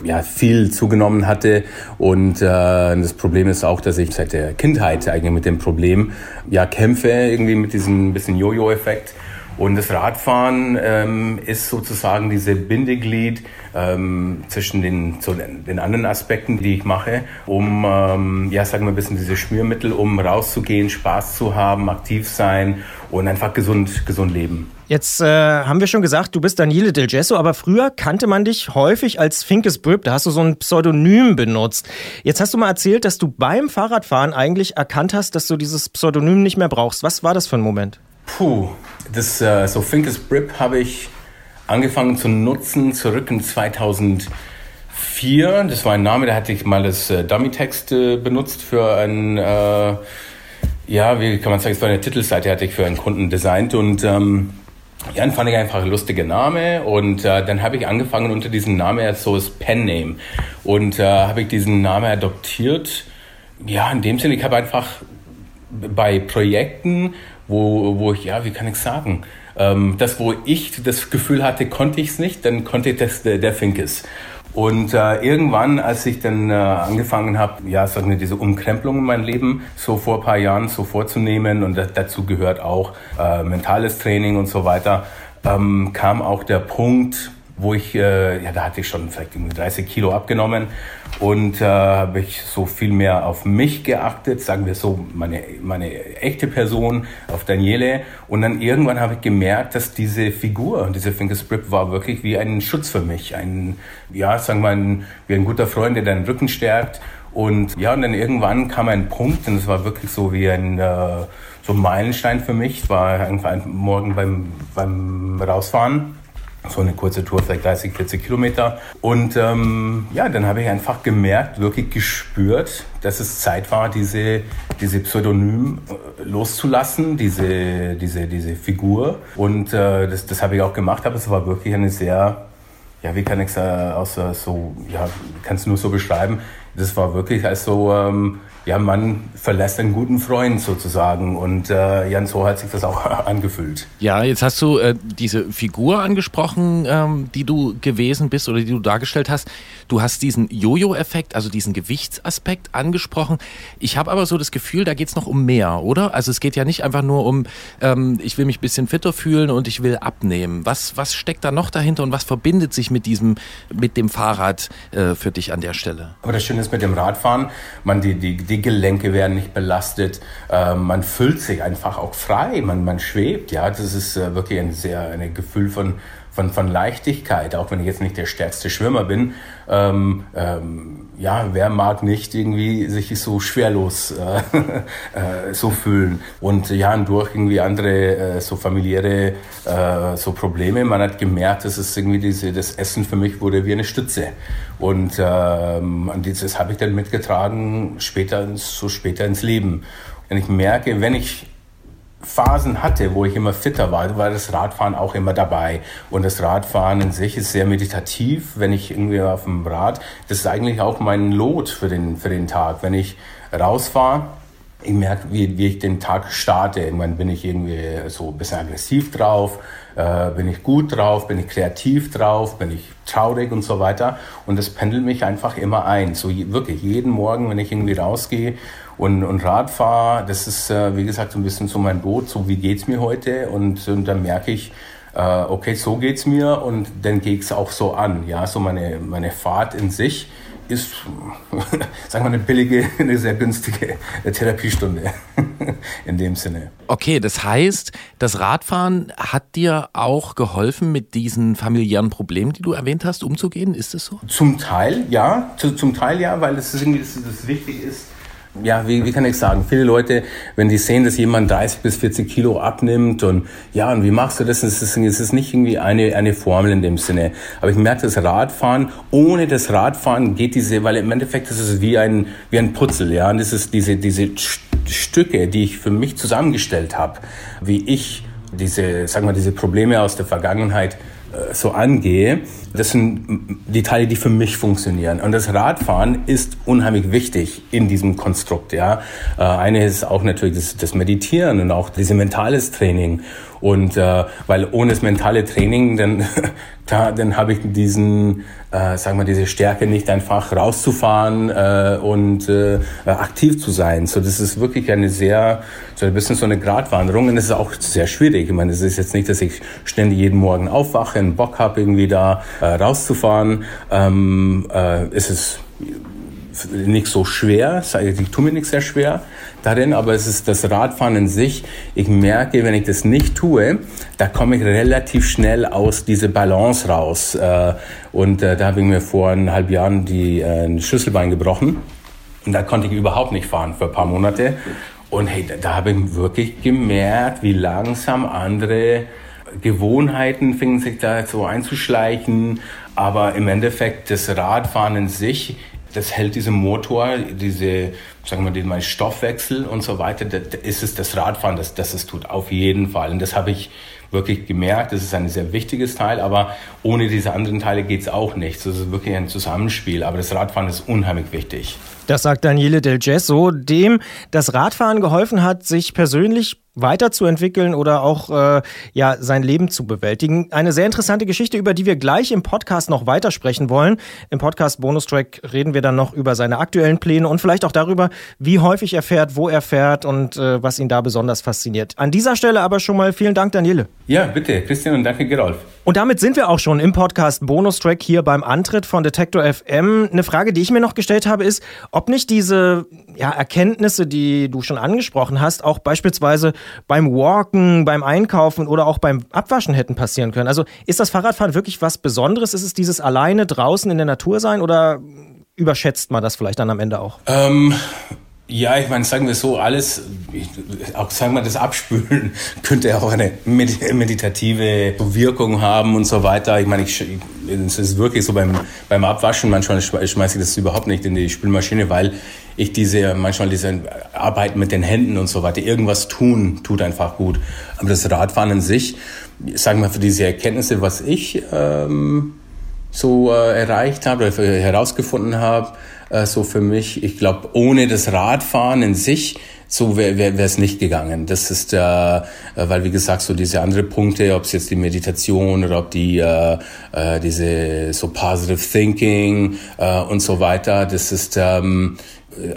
ja, viel zugenommen hatte. Und äh, das Problem ist auch, dass ich seit der Kindheit eigentlich mit dem Problem ja kämpfe, irgendwie mit diesem bisschen Jojo-Effekt. Und das Radfahren ähm, ist sozusagen diese Bindeglied ähm, zwischen den, so den anderen Aspekten, die ich mache, um, ähm, ja, sagen wir ein bisschen diese Schmiermittel, um rauszugehen, Spaß zu haben, aktiv sein und einfach gesund, gesund leben. Jetzt äh, haben wir schon gesagt, du bist Daniele Del Gesso, aber früher kannte man dich häufig als Finkes Brüb. Da hast du so ein Pseudonym benutzt. Jetzt hast du mal erzählt, dass du beim Fahrradfahren eigentlich erkannt hast, dass du dieses Pseudonym nicht mehr brauchst. Was war das für ein Moment? Puh, das äh, so Finkes Brip habe ich angefangen zu nutzen zurück in 2004. Das war ein Name, da hatte ich mal das äh, Dummy-Text äh, benutzt für ein, äh, ja, wie kann man sagen, es war eine Titelseite, hatte ich für einen Kunden designt und ähm, ja, dann fand ich einfach ein lustiger Name und äh, dann habe ich angefangen unter diesem Namen als so das Pen-Name und äh, habe ich diesen Namen adoptiert. Ja, in dem Sinne, ich habe einfach bei Projekten wo, wo ich, ja, wie kann ich sagen, ähm, das, wo ich das Gefühl hatte, konnte ich es nicht, dann konnte ich das der, der Finkes. Und äh, irgendwann, als ich dann äh, angefangen habe, ja, sagen wir, diese Umkrempelung in meinem Leben so vor ein paar Jahren so vorzunehmen und dazu gehört auch äh, mentales Training und so weiter, ähm, kam auch der Punkt, wo ich, äh, ja, da hatte ich schon vielleicht 30 Kilo abgenommen und äh, habe ich so viel mehr auf mich geachtet, sagen wir so, meine, meine echte Person, auf Daniele. Und dann irgendwann habe ich gemerkt, dass diese Figur, diese Fingerscript war wirklich wie ein Schutz für mich. Ein, ja, sagen wir mal, wie ein guter Freund, der deinen Rücken stärkt. Und ja, und dann irgendwann kam ein Punkt, und es war wirklich so wie ein, äh, so ein Meilenstein für mich. Es war einfach morgen beim, beim Rausfahren so eine kurze Tour, vielleicht 30, 40 Kilometer. Und ähm, ja, dann habe ich einfach gemerkt, wirklich gespürt, dass es Zeit war, diese, diese Pseudonym äh, loszulassen, diese, diese, diese Figur. Und äh, das, das habe ich auch gemacht, aber es war wirklich eine sehr, ja, wie kann ich es äh, außer so, ja, kann es nur so beschreiben. Das war wirklich also ähm, ja, man verlässt einen guten Freund sozusagen. Und äh, Jan, so hat sich das auch angefühlt. Ja, jetzt hast du äh, diese Figur angesprochen, ähm, die du gewesen bist oder die du dargestellt hast. Du hast diesen Jojo-Effekt, also diesen Gewichtsaspekt angesprochen. Ich habe aber so das Gefühl, da geht es noch um mehr, oder? Also es geht ja nicht einfach nur um, ähm, ich will mich ein bisschen fitter fühlen und ich will abnehmen. Was, was steckt da noch dahinter und was verbindet sich mit diesem, mit dem Fahrrad äh, für dich an der Stelle? Aber das Schöne ist mit dem Radfahren, man die, die, die Gelenke werden nicht belastet, äh, man fühlt sich einfach auch frei, man, man schwebt, ja, das ist äh, wirklich ein sehr ein Gefühl von von, von Leichtigkeit, auch wenn ich jetzt nicht der stärkste Schwimmer bin. Ähm, ähm, ja, wer mag nicht irgendwie sich so schwerlos äh, äh, so fühlen? Und ja, und durch irgendwie andere äh, so familiäre äh, so Probleme, man hat gemerkt, dass es irgendwie diese, das Essen für mich wurde wie eine Stütze. Und ähm, dieses habe ich dann mitgetragen später so später ins Leben. Und ich merke, wenn ich Phasen hatte, wo ich immer fitter war, war das Radfahren auch immer dabei. Und das Radfahren in sich ist sehr meditativ, wenn ich irgendwie auf dem Rad, das ist eigentlich auch mein Lot für den, für den Tag. Wenn ich rausfahre, ich merke, wie, wie ich den Tag starte. Irgendwann bin ich irgendwie so ein bisschen aggressiv drauf, äh, bin ich gut drauf, bin ich kreativ drauf, bin ich traurig und so weiter. Und das pendelt mich einfach immer ein. So wirklich jeden Morgen, wenn ich irgendwie rausgehe und, und Rad fahre, das ist, äh, wie gesagt, so ein bisschen so mein Boot, so wie geht's mir heute? Und, und dann merke ich, äh, okay, so geht's mir und dann geht's auch so an. Ja, so meine, meine Fahrt in sich ist, sagen wir, eine billige, eine sehr günstige Therapiestunde in dem Sinne. Okay, das heißt, das Radfahren hat dir auch geholfen, mit diesen familiären Problemen, die du erwähnt hast, umzugehen? Ist das so? Zum Teil ja, zum Teil ja, weil es irgendwie das, das wichtig ist, ja, wie, wie kann ich sagen, viele Leute, wenn die sehen, dass jemand 30 bis 40 Kilo abnimmt und ja, und wie machst du das? Es ist, es ist nicht irgendwie eine, eine Formel in dem Sinne. Aber ich merke, das Radfahren, ohne das Radfahren geht diese, weil im Endeffekt ist es wie ein, wie ein Putzel, ja, und das ist diese, diese Stücke, die ich für mich zusammengestellt habe, wie ich diese, sagen wir, diese Probleme aus der Vergangenheit so angehe. Das sind die Teile, die für mich funktionieren. Und das Radfahren ist unheimlich wichtig in diesem Konstrukt. Ja, äh, eine ist auch natürlich das, das Meditieren und auch dieses mentales Training. Und äh, weil ohne das mentale Training, dann, klar, dann habe ich diesen, äh, sagen wir, diese Stärke nicht einfach rauszufahren äh, und äh, aktiv zu sein. So, das ist wirklich eine sehr, so ein bisschen so eine Gratwanderung und es ist auch sehr schwierig. Ich meine, es ist jetzt nicht, dass ich ständig jeden Morgen aufwache und Bock habe, irgendwie da äh, rauszufahren. Ähm, äh, es ist nicht so schwer, ich tue mir nicht sehr schwer darin, aber es ist das Radfahren in sich. Ich merke, wenn ich das nicht tue, da komme ich relativ schnell aus dieser Balance raus. Äh, und äh, da habe ich mir vor eineinhalb Jahren die äh, Schlüsselbein gebrochen. Und da konnte ich überhaupt nicht fahren für ein paar Monate. Und hey, da, da habe ich wirklich gemerkt, wie langsam andere Gewohnheiten fingen sich da so einzuschleichen. Aber im Endeffekt das Radfahren in sich das hält diesen Motor, diese, sagen wir den Stoffwechsel und so weiter, das ist es das Radfahren, das, das es tut, auf jeden Fall. Und das habe ich wirklich gemerkt, das ist ein sehr wichtiges Teil, aber ohne diese anderen Teile geht es auch nicht. Das ist wirklich ein Zusammenspiel, aber das Radfahren ist unheimlich wichtig. Das sagt Daniele Del Gesso, dem das Radfahren geholfen hat, sich persönlich weiterzuentwickeln oder auch äh, ja sein Leben zu bewältigen. Eine sehr interessante Geschichte, über die wir gleich im Podcast noch weitersprechen wollen. Im Podcast Bonustrack reden wir dann noch über seine aktuellen Pläne und vielleicht auch darüber, wie häufig er fährt, wo er fährt und äh, was ihn da besonders fasziniert. An dieser Stelle aber schon mal vielen Dank, Daniele. Ja, bitte, Christian und danke, Gerolf. Und damit sind wir auch schon im Podcast Bonustrack hier beim Antritt von Detektor FM. Eine Frage, die ich mir noch gestellt habe, ist, ob nicht diese ja, Erkenntnisse, die du schon angesprochen hast, auch beispielsweise beim Walken, beim Einkaufen oder auch beim Abwaschen hätten passieren können. Also ist das Fahrradfahren wirklich was Besonderes? Ist es dieses alleine draußen in der Natur sein oder überschätzt man das vielleicht dann am Ende auch? Ähm, ja, ich meine, sagen wir so, alles, auch sagen wir das Abspülen, könnte ja auch eine meditative Wirkung haben und so weiter. Ich meine, ich, es ist wirklich so beim, beim Abwaschen, manchmal schmeiße ich das überhaupt nicht in die Spülmaschine, weil ich diese, manchmal diese Arbeit mit den Händen und so weiter, irgendwas tun, tut einfach gut. Aber das Radfahren in sich, sagen wir für diese Erkenntnisse, was ich ähm, so äh, erreicht habe oder herausgefunden habe, äh, so für mich. Ich glaube, ohne das Radfahren in sich, so wäre wär, es nicht gegangen. Das ist, äh, äh, weil wie gesagt, so diese andere Punkte, ob es jetzt die Meditation oder ob die äh, äh, diese so positive Thinking äh, und so weiter, das ist ähm,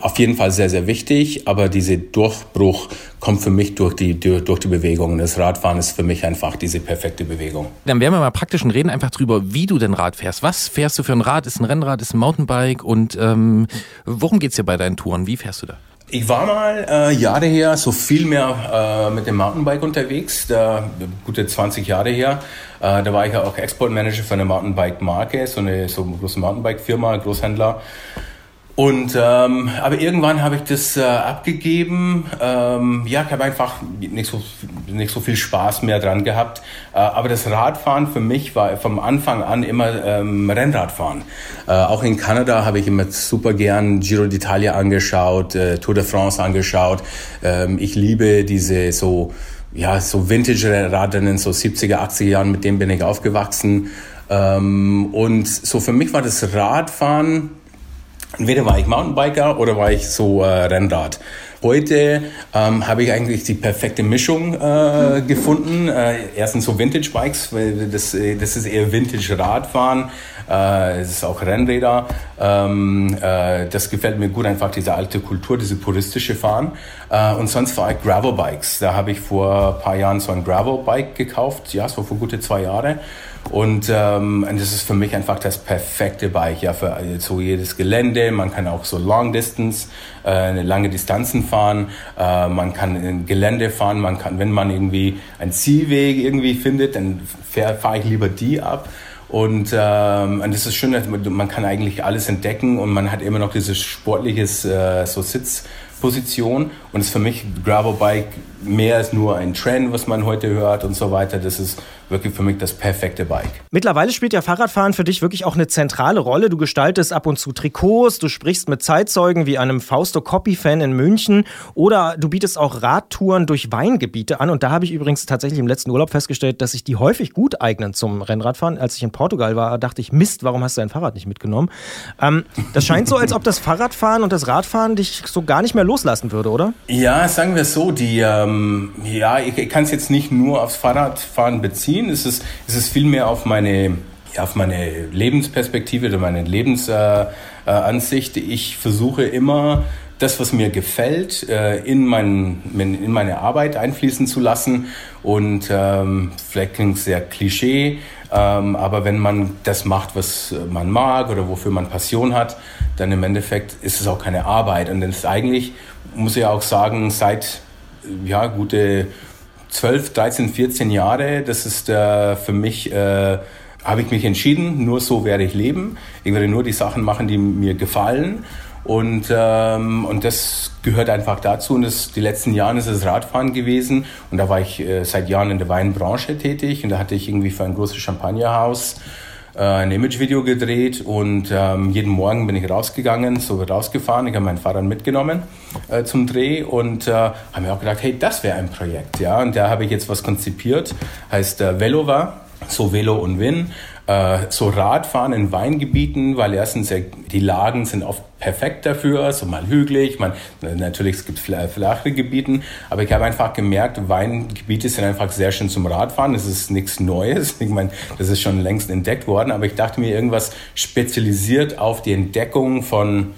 auf jeden Fall sehr, sehr wichtig, aber dieser Durchbruch kommt für mich durch die, durch die Bewegung. Das Radfahren ist für mich einfach diese perfekte Bewegung. Dann werden wir mal praktisch und reden einfach drüber, wie du denn Rad fährst. Was fährst du für ein Rad? Ist ein Rennrad, ist ein Mountainbike und ähm, worum geht's dir bei deinen Touren? Wie fährst du da? Ich war mal äh, Jahre her so viel mehr äh, mit dem Mountainbike unterwegs, da, gute 20 Jahre her. Äh, da war ich ja auch Exportmanager für eine Mountainbike-Marke, so eine so eine große Mountainbike-Firma, Großhändler. Und ähm, aber irgendwann habe ich das äh, abgegeben. Ähm, ja, ich habe einfach nicht so nicht so viel Spaß mehr dran gehabt. Äh, aber das Radfahren für mich war vom Anfang an immer ähm, Rennradfahren. Äh, auch in Kanada habe ich immer super gern Giro d'Italia angeschaut, äh, Tour de France angeschaut. Ähm, ich liebe diese so ja so Vintage-Radrennen, so 70er, 80er Jahren. Mit dem bin ich aufgewachsen. Ähm, und so für mich war das Radfahren Entweder war ich Mountainbiker oder war ich so äh, Rennrad. Heute ähm, habe ich eigentlich die perfekte Mischung äh, gefunden. Äh, erstens so Vintage-Bikes, weil das, äh, das ist eher Vintage-Radfahren. Äh, es ist auch Rennräder. Ähm, äh, das gefällt mir gut, einfach diese alte Kultur, diese puristische Fahren. Äh, und sonst war ich Gravel-Bikes. Da habe ich vor ein paar Jahren so ein Gravel-Bike gekauft. Ja, so vor gute zwei Jahre. Und ähm, das ist für mich einfach das perfekte Bike, ja, für so jedes Gelände. Man kann auch so Long Distance, äh, lange Distanzen fahren. Äh, man kann in Gelände fahren. Man kann, wenn man irgendwie einen Zielweg irgendwie findet, dann fahre ich lieber die ab. Und, ähm, und das ist schön, man kann eigentlich alles entdecken und man hat immer noch dieses sportliches äh, so Sitz Position und ist für mich Gravelbike mehr als nur ein Trend, was man heute hört und so weiter. Das ist wirklich für mich das perfekte Bike. Mittlerweile spielt ja Fahrradfahren für dich wirklich auch eine zentrale Rolle. Du gestaltest ab und zu Trikots, du sprichst mit Zeitzeugen wie einem Fausto Coppi-Fan in München oder du bietest auch Radtouren durch Weingebiete an. Und da habe ich übrigens tatsächlich im letzten Urlaub festgestellt, dass sich die häufig gut eignen zum Rennradfahren. Als ich in Portugal war, dachte ich, Mist, warum hast du dein Fahrrad nicht mitgenommen? Ähm, das scheint so, als ob das Fahrradfahren und das Radfahren dich so gar nicht mehr loslassen würde, oder? Ja, sagen wir so, die, ähm, ja, ich, ich kann es jetzt nicht nur aufs Fahrradfahren beziehen, es ist, es ist vielmehr auf meine, ja, auf meine Lebensperspektive oder meine Lebensansicht. Äh, äh, ich versuche immer, das, was mir gefällt, äh, in, mein, in meine Arbeit einfließen zu lassen. Und ähm, vielleicht klingt sehr Klischee, ähm, aber wenn man das macht, was man mag oder wofür man Passion hat, dann im Endeffekt ist es auch keine Arbeit. Und dann ist eigentlich, muss ich auch sagen, seit ja, gute 12, 13, 14 Jahre, das ist äh, für mich, äh, habe ich mich entschieden, nur so werde ich leben. Ich werde nur die Sachen machen, die mir gefallen. Und, ähm, und das gehört einfach dazu. Und das, die letzten Jahre ist es Radfahren gewesen. Und da war ich äh, seit Jahren in der Weinbranche tätig. Und da hatte ich irgendwie für ein großes Champagnerhaus äh, ein Imagevideo gedreht und ähm, jeden Morgen bin ich rausgegangen, so rausgefahren. Ich habe mein Fahrrad mitgenommen äh, zum Dreh und äh, habe mir auch gedacht, hey, das wäre ein Projekt, ja. Und da habe ich jetzt was konzipiert, heißt äh, Velova, so Velo und Win äh, so Radfahren in Weingebieten, weil erstens die Lagen sind oft perfekt dafür, so mal hügelig, man, natürlich es gibt flache Gebieten, aber ich habe einfach gemerkt, Weingebiete sind einfach sehr schön zum Radfahren, das ist nichts Neues, ich meine, das ist schon längst entdeckt worden, aber ich dachte mir irgendwas spezialisiert auf die Entdeckung von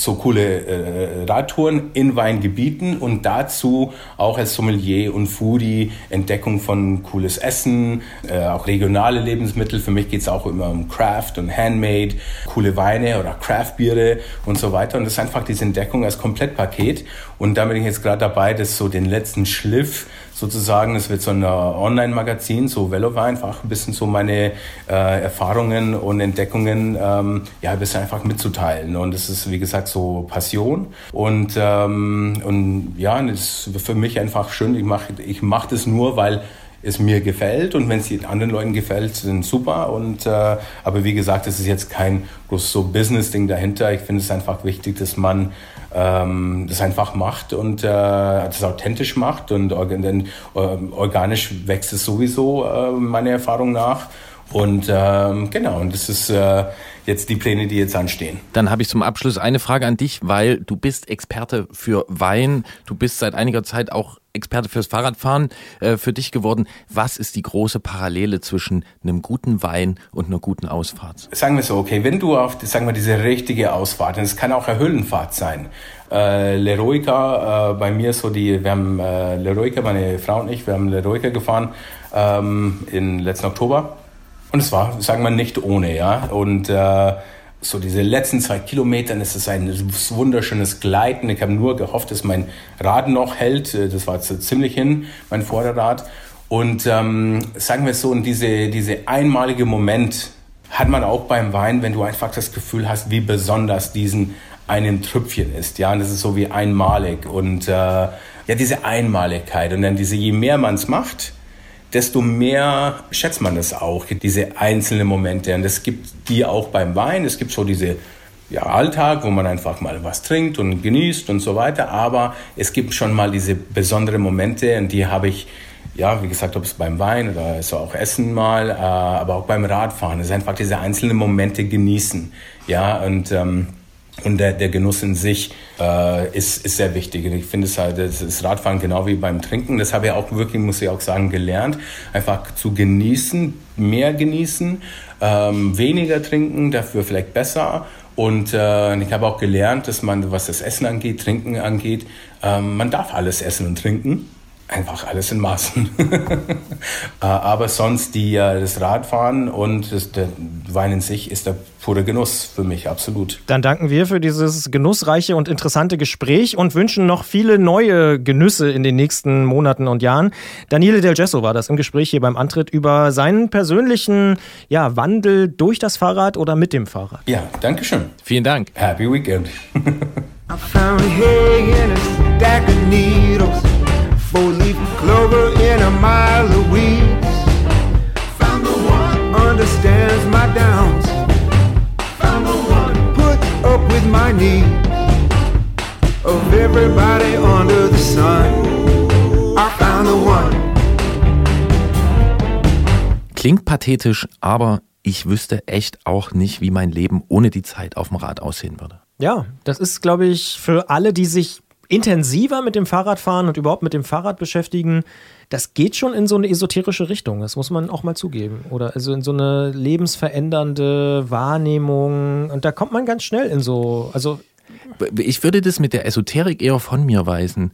so coole äh, Radtouren in Weingebieten und dazu auch als Sommelier und Foodie Entdeckung von cooles Essen, äh, auch regionale Lebensmittel. Für mich geht es auch immer um Craft und Handmade, coole Weine oder Craftbiere und so weiter. Und das ist einfach diese Entdeckung als Komplettpaket. Und da bin ich jetzt gerade dabei, das so den letzten Schliff sozusagen. Es wird so ein Online-Magazin, so Velova einfach ein bisschen so meine äh, Erfahrungen und Entdeckungen ähm, ja ein bisschen einfach mitzuteilen. Und es ist wie gesagt so Passion und ähm, und ja, es ist für mich einfach schön. Ich mache ich mach das nur, weil es mir gefällt und wenn es anderen Leuten gefällt, dann super. Und äh, aber wie gesagt, es ist jetzt kein großes so Business-Ding dahinter. Ich finde es einfach wichtig, dass man ähm, das einfach macht und äh, das authentisch macht und dann, äh, organisch wächst es sowieso äh, meiner Erfahrung nach. Und ähm, genau, und das ist äh, jetzt die Pläne, die jetzt anstehen. Dann habe ich zum Abschluss eine Frage an dich, weil du bist Experte für Wein, du bist seit einiger Zeit auch Experte fürs Fahrradfahren äh, für dich geworden. Was ist die große Parallele zwischen einem guten Wein und einer guten Ausfahrt? Sagen wir so, okay, wenn du auf, sagen wir, diese richtige Ausfahrt, und es kann auch eine Höhlenfahrt sein. Äh, Leroica, äh, bei mir so die, wir haben äh, Leroica, meine Frau und ich, wir haben Leroica gefahren ähm, im letzten Oktober und es war, sagen wir, nicht ohne, ja. Und äh, so diese letzten zwei Kilometern ist es ein wunderschönes Gleiten. Ich habe nur gehofft, dass mein Rad noch hält. Äh, das war ziemlich hin, mein Vorderrad. Und ähm, sagen wir so, und diese, diese einmalige Moment hat man auch beim Wein, wenn du einfach das Gefühl hast, wie besonders diesen einen Trüpfchen ist. Ja, und das ist so wie einmalig. Und äh, ja, diese Einmaligkeit. Und dann diese, je mehr man es macht, desto mehr schätzt man das auch, diese einzelnen Momente. Und es gibt die auch beim Wein. Es gibt so diese ja, Alltag, wo man einfach mal was trinkt und genießt und so weiter. Aber es gibt schon mal diese besonderen Momente und die habe ich, ja, wie gesagt, ob es beim Wein oder so auch Essen mal, äh, aber auch beim Radfahren. Es ist einfach diese einzelnen Momente genießen. Ja, und ähm, und der, der Genuss in sich äh, ist, ist sehr wichtig. Ich finde es halt, das ist Radfahren genau wie beim Trinken. Das habe ich auch wirklich, muss ich auch sagen, gelernt. Einfach zu genießen, mehr genießen, ähm, weniger trinken, dafür vielleicht besser. Und äh, ich habe auch gelernt, dass man, was das Essen angeht, Trinken angeht, ähm, man darf alles essen und trinken einfach alles in Maßen. Äh, aber sonst die, äh, das Radfahren und das, der Wein in sich ist der pure Genuss für mich, absolut. Dann danken wir für dieses genussreiche und interessante Gespräch und wünschen noch viele neue Genüsse in den nächsten Monaten und Jahren. Daniele Del Gesso war das im Gespräch hier beim Antritt über seinen persönlichen ja, Wandel durch das Fahrrad oder mit dem Fahrrad. Ja, danke schön. Vielen Dank. Happy Weekend. I found hay in a stack of needles, four-leaf clover in a mile of weeds. Found the one understands my downs. Found the one put up with my needs. Of everybody under the sun, I found the one. Klingt pathetisch, aber ich wüsste echt auch nicht, wie mein Leben ohne die Zeit auf dem Rad aussehen würde. Ja, das ist, glaube ich, für alle, die sich intensiver mit dem Fahrradfahren und überhaupt mit dem Fahrrad beschäftigen, das geht schon in so eine esoterische Richtung. Das muss man auch mal zugeben. Oder also in so eine lebensverändernde Wahrnehmung. Und da kommt man ganz schnell in so, also Ich würde das mit der Esoterik eher von mir weisen,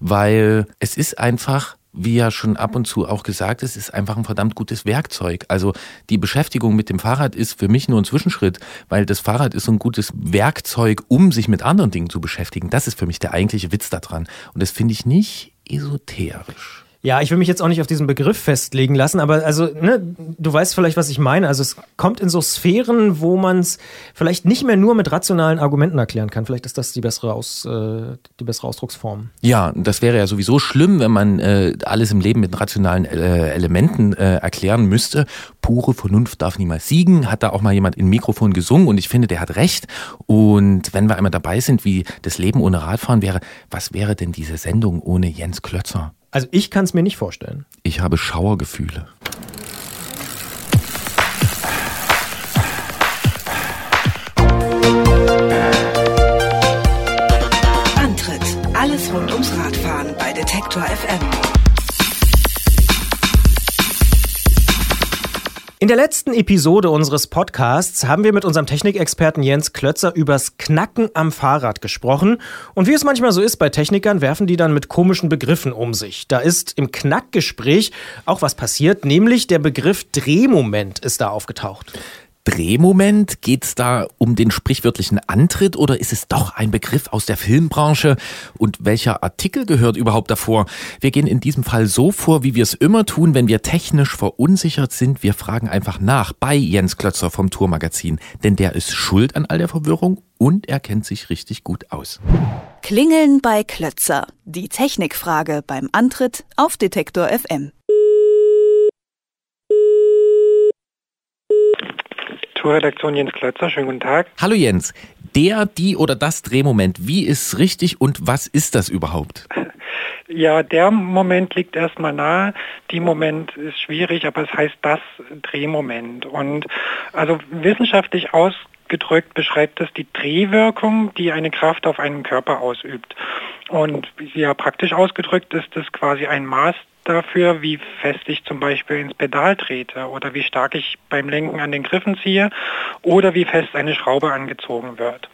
weil es ist einfach, wie ja schon ab und zu auch gesagt ist, ist einfach ein verdammt gutes Werkzeug. Also die Beschäftigung mit dem Fahrrad ist für mich nur ein Zwischenschritt, weil das Fahrrad ist so ein gutes Werkzeug, um sich mit anderen Dingen zu beschäftigen. Das ist für mich der eigentliche Witz daran. Und das finde ich nicht esoterisch. Ja, ich will mich jetzt auch nicht auf diesen Begriff festlegen lassen, aber also, ne, du weißt vielleicht, was ich meine. Also es kommt in so Sphären, wo man es vielleicht nicht mehr nur mit rationalen Argumenten erklären kann. Vielleicht ist das die bessere, Aus, äh, die bessere Ausdrucksform. Ja, das wäre ja sowieso schlimm, wenn man äh, alles im Leben mit rationalen äh, Elementen äh, erklären müsste. Pure Vernunft darf niemals siegen, hat da auch mal jemand im Mikrofon gesungen und ich finde, der hat recht. Und wenn wir einmal dabei sind, wie das Leben ohne Radfahren wäre, was wäre denn diese Sendung ohne Jens Klötzer? Also ich kann es mir nicht vorstellen. Ich habe Schauergefühle. Antritt. Alles rund ums Radfahren bei Detektor FM. In der letzten Episode unseres Podcasts haben wir mit unserem Technikexperten Jens Klötzer übers Knacken am Fahrrad gesprochen. Und wie es manchmal so ist bei Technikern, werfen die dann mit komischen Begriffen um sich. Da ist im Knackgespräch auch was passiert, nämlich der Begriff Drehmoment ist da aufgetaucht. Drehmoment? Geht es da um den sprichwörtlichen Antritt oder ist es doch ein Begriff aus der Filmbranche? Und welcher Artikel gehört überhaupt davor? Wir gehen in diesem Fall so vor, wie wir es immer tun, wenn wir technisch verunsichert sind. Wir fragen einfach nach bei Jens Klötzer vom Tourmagazin, denn der ist schuld an all der Verwirrung und er kennt sich richtig gut aus. Klingeln bei Klötzer. Die Technikfrage beim Antritt auf Detektor FM. Tourredaktion Jens Klötzer, schönen guten Tag. Hallo Jens, der, die oder das Drehmoment, wie ist richtig und was ist das überhaupt? Ja, der Moment liegt erstmal nahe. Die Moment ist schwierig, aber es heißt das Drehmoment. Und also wissenschaftlich ausgedrückt beschreibt es die Drehwirkung, die eine Kraft auf einen Körper ausübt. Und ja, praktisch ausgedrückt ist es quasi ein Maß dafür, wie fest ich zum Beispiel ins Pedal trete oder wie stark ich beim Lenken an den Griffen ziehe oder wie fest eine Schraube angezogen wird.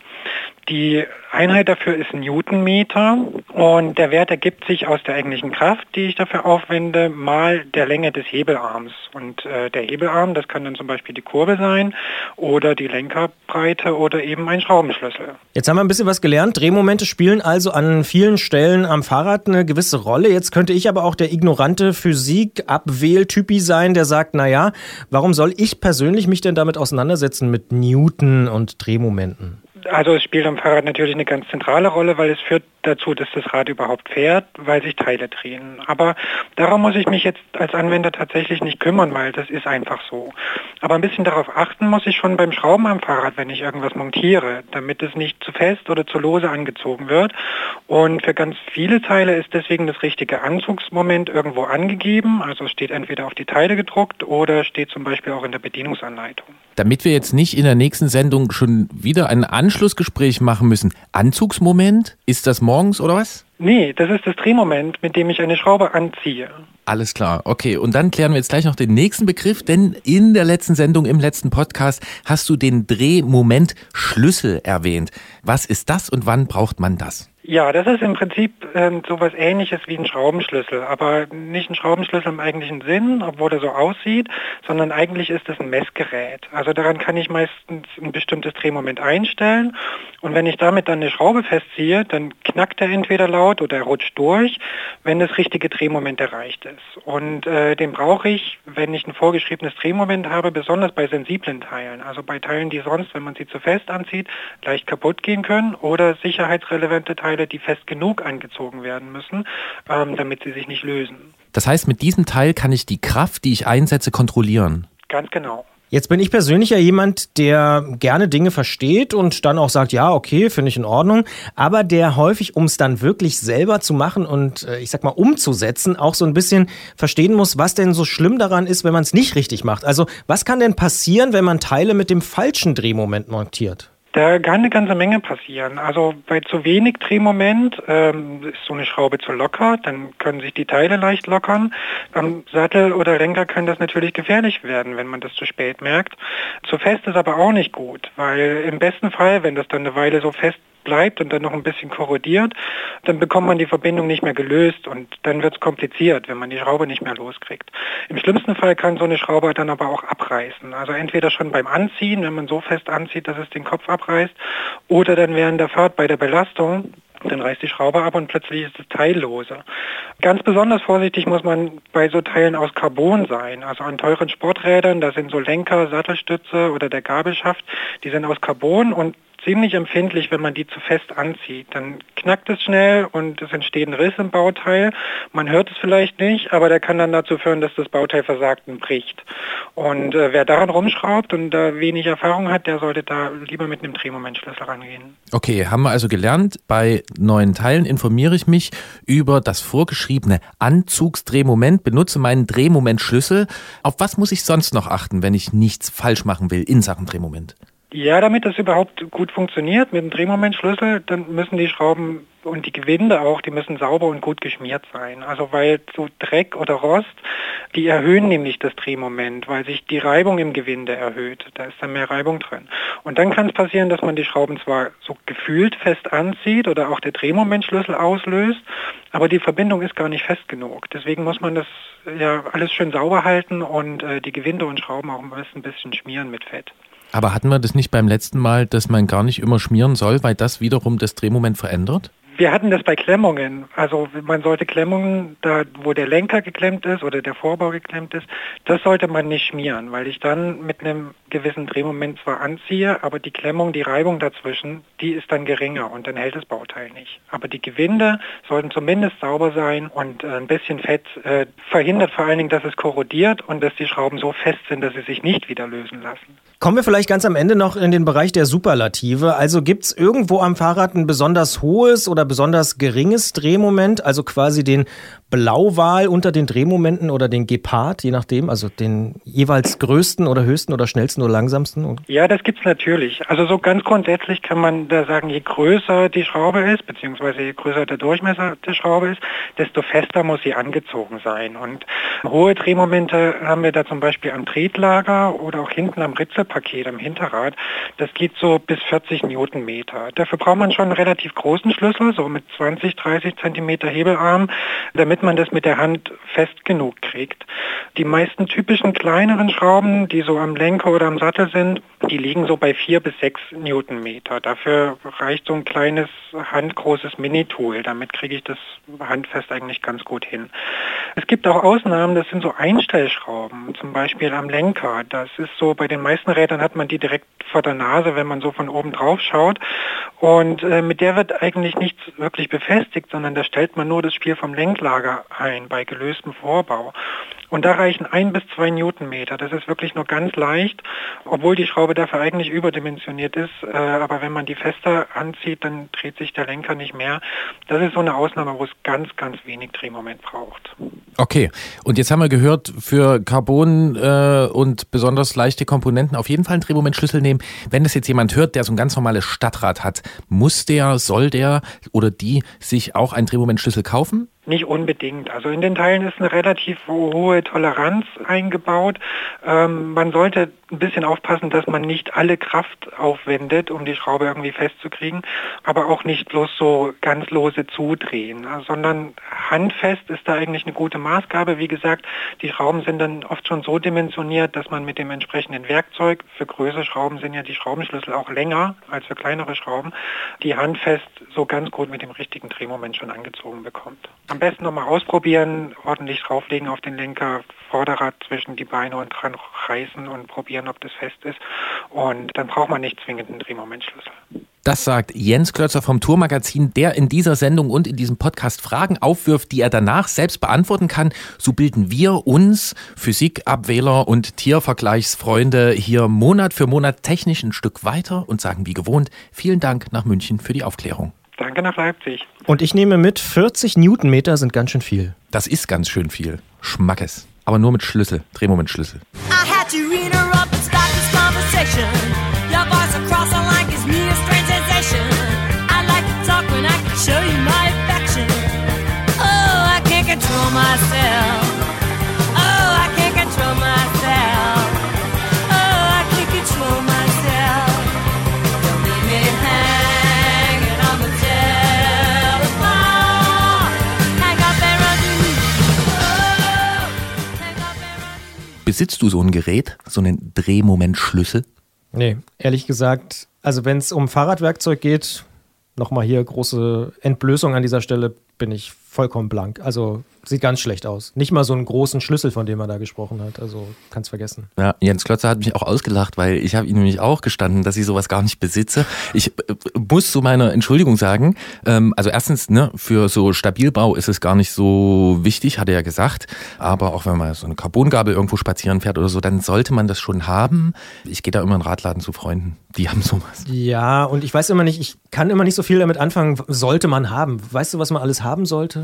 Die Einheit dafür ist Newtonmeter und der Wert ergibt sich aus der eigentlichen Kraft, die ich dafür aufwende, mal der Länge des Hebelarms. Und äh, der Hebelarm, das kann dann zum Beispiel die Kurbel sein oder die Lenkerbreite oder eben ein Schraubenschlüssel. Jetzt haben wir ein bisschen was gelernt. Drehmomente spielen also an vielen Stellen am Fahrrad eine gewisse Rolle. Jetzt könnte ich aber auch der ignorante Physik-Abwähltypi sein, der sagt, naja, warum soll ich persönlich mich denn damit auseinandersetzen mit Newton und Drehmomenten? Also es spielt am Fahrrad natürlich eine ganz zentrale Rolle, weil es führt dazu, dass das Rad überhaupt fährt, weil sich Teile drehen. Aber darum muss ich mich jetzt als Anwender tatsächlich nicht kümmern, weil das ist einfach so. Aber ein bisschen darauf achten muss ich schon beim Schrauben am Fahrrad, wenn ich irgendwas montiere, damit es nicht zu fest oder zu lose angezogen wird. Und für ganz viele Teile ist deswegen das richtige Anzugsmoment irgendwo angegeben. Also steht entweder auf die Teile gedruckt oder steht zum Beispiel auch in der Bedienungsanleitung. Damit wir jetzt nicht in der nächsten Sendung schon wieder ein Anschlussgespräch machen müssen, Anzugsmoment, ist das morgens oder was? Nee, das ist das Drehmoment, mit dem ich eine Schraube anziehe. Alles klar, okay. Und dann klären wir jetzt gleich noch den nächsten Begriff, denn in der letzten Sendung, im letzten Podcast, hast du den Drehmoment Schlüssel erwähnt. Was ist das und wann braucht man das? Ja, das ist im Prinzip ähm, sowas ähnliches wie ein Schraubenschlüssel, aber nicht ein Schraubenschlüssel im eigentlichen Sinn, obwohl er so aussieht, sondern eigentlich ist es ein Messgerät. Also daran kann ich meistens ein bestimmtes Drehmoment einstellen und wenn ich damit dann eine Schraube festziehe, dann knackt er entweder laut oder er rutscht durch, wenn das richtige Drehmoment erreicht ist. Und äh, den brauche ich, wenn ich ein vorgeschriebenes Drehmoment habe, besonders bei sensiblen Teilen, also bei Teilen, die sonst, wenn man sie zu fest anzieht, leicht kaputt gehen können oder sicherheitsrelevante Teile, die fest genug angezogen werden müssen, ähm, damit sie sich nicht lösen. Das heißt, mit diesem Teil kann ich die Kraft, die ich einsetze, kontrollieren. Ganz genau. Jetzt bin ich persönlich ja jemand, der gerne Dinge versteht und dann auch sagt, ja, okay, finde ich in Ordnung, aber der häufig, um es dann wirklich selber zu machen und äh, ich sag mal umzusetzen, auch so ein bisschen verstehen muss, was denn so schlimm daran ist, wenn man es nicht richtig macht. Also was kann denn passieren, wenn man Teile mit dem falschen Drehmoment montiert? Da kann eine ganze Menge passieren. Also bei zu wenig Drehmoment ähm, ist so eine Schraube zu locker, dann können sich die Teile leicht lockern. Am Sattel oder Lenker kann das natürlich gefährlich werden, wenn man das zu spät merkt. Zu fest ist aber auch nicht gut, weil im besten Fall, wenn das dann eine Weile so fest bleibt und dann noch ein bisschen korrodiert, dann bekommt man die Verbindung nicht mehr gelöst und dann wird es kompliziert, wenn man die Schraube nicht mehr loskriegt. Im schlimmsten Fall kann so eine Schraube dann aber auch abreißen. Also entweder schon beim Anziehen, wenn man so fest anzieht, dass es den Kopf abreißt, oder dann während der Fahrt bei der Belastung, dann reißt die Schraube ab und plötzlich ist es teillose. Ganz besonders vorsichtig muss man bei so Teilen aus Carbon sein. Also an teuren Sporträdern, da sind so Lenker, Sattelstütze oder der Gabelschaft, die sind aus Carbon und ziemlich empfindlich, wenn man die zu fest anzieht. Dann knackt es schnell und es entsteht ein Riss im Bauteil. Man hört es vielleicht nicht, aber der kann dann dazu führen, dass das Bauteil versagt und bricht. Und äh, wer daran rumschraubt und da wenig Erfahrung hat, der sollte da lieber mit einem Drehmomentschlüssel rangehen. Okay, haben wir also gelernt, bei neuen Teilen informiere ich mich über das vorgeschriebene Anzugsdrehmoment, benutze meinen Drehmomentschlüssel. Auf was muss ich sonst noch achten, wenn ich nichts falsch machen will in Sachen Drehmoment? Ja, damit das überhaupt gut funktioniert mit dem Drehmomentschlüssel, dann müssen die Schrauben und die Gewinde auch, die müssen sauber und gut geschmiert sein. Also weil so Dreck oder Rost, die erhöhen nämlich das Drehmoment, weil sich die Reibung im Gewinde erhöht. Da ist dann mehr Reibung drin. Und dann kann es passieren, dass man die Schrauben zwar so gefühlt fest anzieht oder auch der Drehmomentschlüssel auslöst, aber die Verbindung ist gar nicht fest genug. Deswegen muss man das ja alles schön sauber halten und äh, die Gewinde und Schrauben auch ein bisschen schmieren mit Fett. Aber hatten wir das nicht beim letzten Mal, dass man gar nicht immer schmieren soll, weil das wiederum das Drehmoment verändert? Wir hatten das bei Klemmungen. Also man sollte Klemmungen, da wo der Lenker geklemmt ist oder der Vorbau geklemmt ist, das sollte man nicht schmieren, weil ich dann mit einem gewissen Drehmoment zwar anziehe, aber die Klemmung, die Reibung dazwischen, die ist dann geringer und dann hält das Bauteil nicht. Aber die Gewinde sollten zumindest sauber sein und äh, ein bisschen Fett äh, verhindert vor allen Dingen, dass es korrodiert und dass die Schrauben so fest sind, dass sie sich nicht wieder lösen lassen. Kommen wir vielleicht ganz am Ende noch in den Bereich der Superlative. Also gibt es irgendwo am Fahrrad ein besonders hohes oder besonders geringes Drehmoment, also quasi den Blauwal unter den Drehmomenten oder den Gepard, je nachdem, also den jeweils größten oder höchsten oder schnellsten oder langsamsten? Ja, das gibt es natürlich. Also so ganz grundsätzlich kann man da sagen, je größer die Schraube ist, beziehungsweise je größer der Durchmesser der Schraube ist, desto fester muss sie angezogen sein. Und hohe Drehmomente haben wir da zum Beispiel am Tretlager oder auch hinten am Ritzelpaket, am Hinterrad. Das geht so bis 40 Newtonmeter. Dafür braucht man schon einen relativ großen Schlüssel, so mit 20, 30 Zentimeter Hebelarm, damit man das mit der Hand fest genug kriegt. Die meisten typischen kleineren Schrauben, die so am Lenker oder am Sattel sind, die liegen so bei vier bis sechs Newtonmeter. Dafür reicht so ein kleines handgroßes Mini-Tool. Damit kriege ich das handfest eigentlich ganz gut hin. Es gibt auch Ausnahmen, das sind so Einstellschrauben, zum Beispiel am Lenker. Das ist so, bei den meisten Rädern hat man die direkt vor der Nase, wenn man so von oben drauf schaut. Und äh, mit der wird eigentlich nichts wirklich befestigt, sondern da stellt man nur das Spiel vom Lenklager ein bei gelöstem Vorbau. Und da reichen ein bis zwei Newtonmeter. Das ist wirklich nur ganz leicht, obwohl die Schraube dafür eigentlich überdimensioniert ist. Äh, aber wenn man die fester anzieht, dann dreht sich der Lenker nicht mehr. Das ist so eine Ausnahme, wo es ganz, ganz wenig Drehmoment braucht. Okay, und jetzt haben wir gehört, für Carbon äh, und besonders leichte Komponenten auf jeden Fall einen Drehmomentschlüssel nehmen. Wenn das jetzt jemand hört, der so ein ganz normales Stadtrad hat, muss der, soll der oder die sich auch einen Drehmomentschlüssel kaufen? Nicht unbedingt. Also in den Teilen ist eine relativ hohe Toleranz eingebaut. Ähm, man sollte ein bisschen aufpassen, dass man nicht alle Kraft aufwendet, um die Schraube irgendwie festzukriegen, aber auch nicht bloß so ganz lose zudrehen, sondern handfest ist da eigentlich eine gute Maßgabe. Wie gesagt, die Schrauben sind dann oft schon so dimensioniert, dass man mit dem entsprechenden Werkzeug, für größere Schrauben sind ja die Schraubenschlüssel auch länger als für kleinere Schrauben, die handfest so ganz gut mit dem richtigen Drehmoment schon angezogen bekommt. Am besten nochmal ausprobieren, ordentlich drauflegen auf den Lenker, Vorderrad zwischen die Beine und dran reißen und probieren, ob das fest ist. Und dann braucht man nicht zwingend einen Drehmomentschlüssel. Das sagt Jens Klötzer vom Tourmagazin, der in dieser Sendung und in diesem Podcast Fragen aufwirft, die er danach selbst beantworten kann. So bilden wir uns, Physikabwähler und Tiervergleichsfreunde, hier Monat für Monat technisch ein Stück weiter und sagen wie gewohnt, vielen Dank nach München für die Aufklärung. Danke nach Leipzig. Und ich nehme mit, 40 Newtonmeter sind ganz schön viel. Das ist ganz schön viel. Schmackes. Aber nur mit Schlüssel, Drehmomentschlüssel. I had to interrupt and stop this conversation. Besitzt du so ein Gerät, so einen Drehmomentschlüssel? Nee, ehrlich gesagt, also wenn es um Fahrradwerkzeug geht, nochmal hier große Entblößung an dieser Stelle, bin ich vollkommen blank. Also sieht ganz schlecht aus. Nicht mal so einen großen Schlüssel, von dem er da gesprochen hat. Also kann's vergessen. Ja, Jens Klötzer hat mich auch ausgelacht, weil ich habe ihm nämlich auch gestanden, dass ich sowas gar nicht besitze. Ich äh, muss zu meiner Entschuldigung sagen, ähm, also erstens, ne, für so Stabilbau ist es gar nicht so wichtig, hat er ja gesagt. Aber auch wenn man so eine Carbongabel irgendwo spazieren fährt oder so, dann sollte man das schon haben. Ich gehe da immer in den Radladen zu Freunden, die haben sowas. Ja, und ich weiß immer nicht, ich kann immer nicht so viel damit anfangen, sollte man haben. Weißt du, was man alles haben sollte?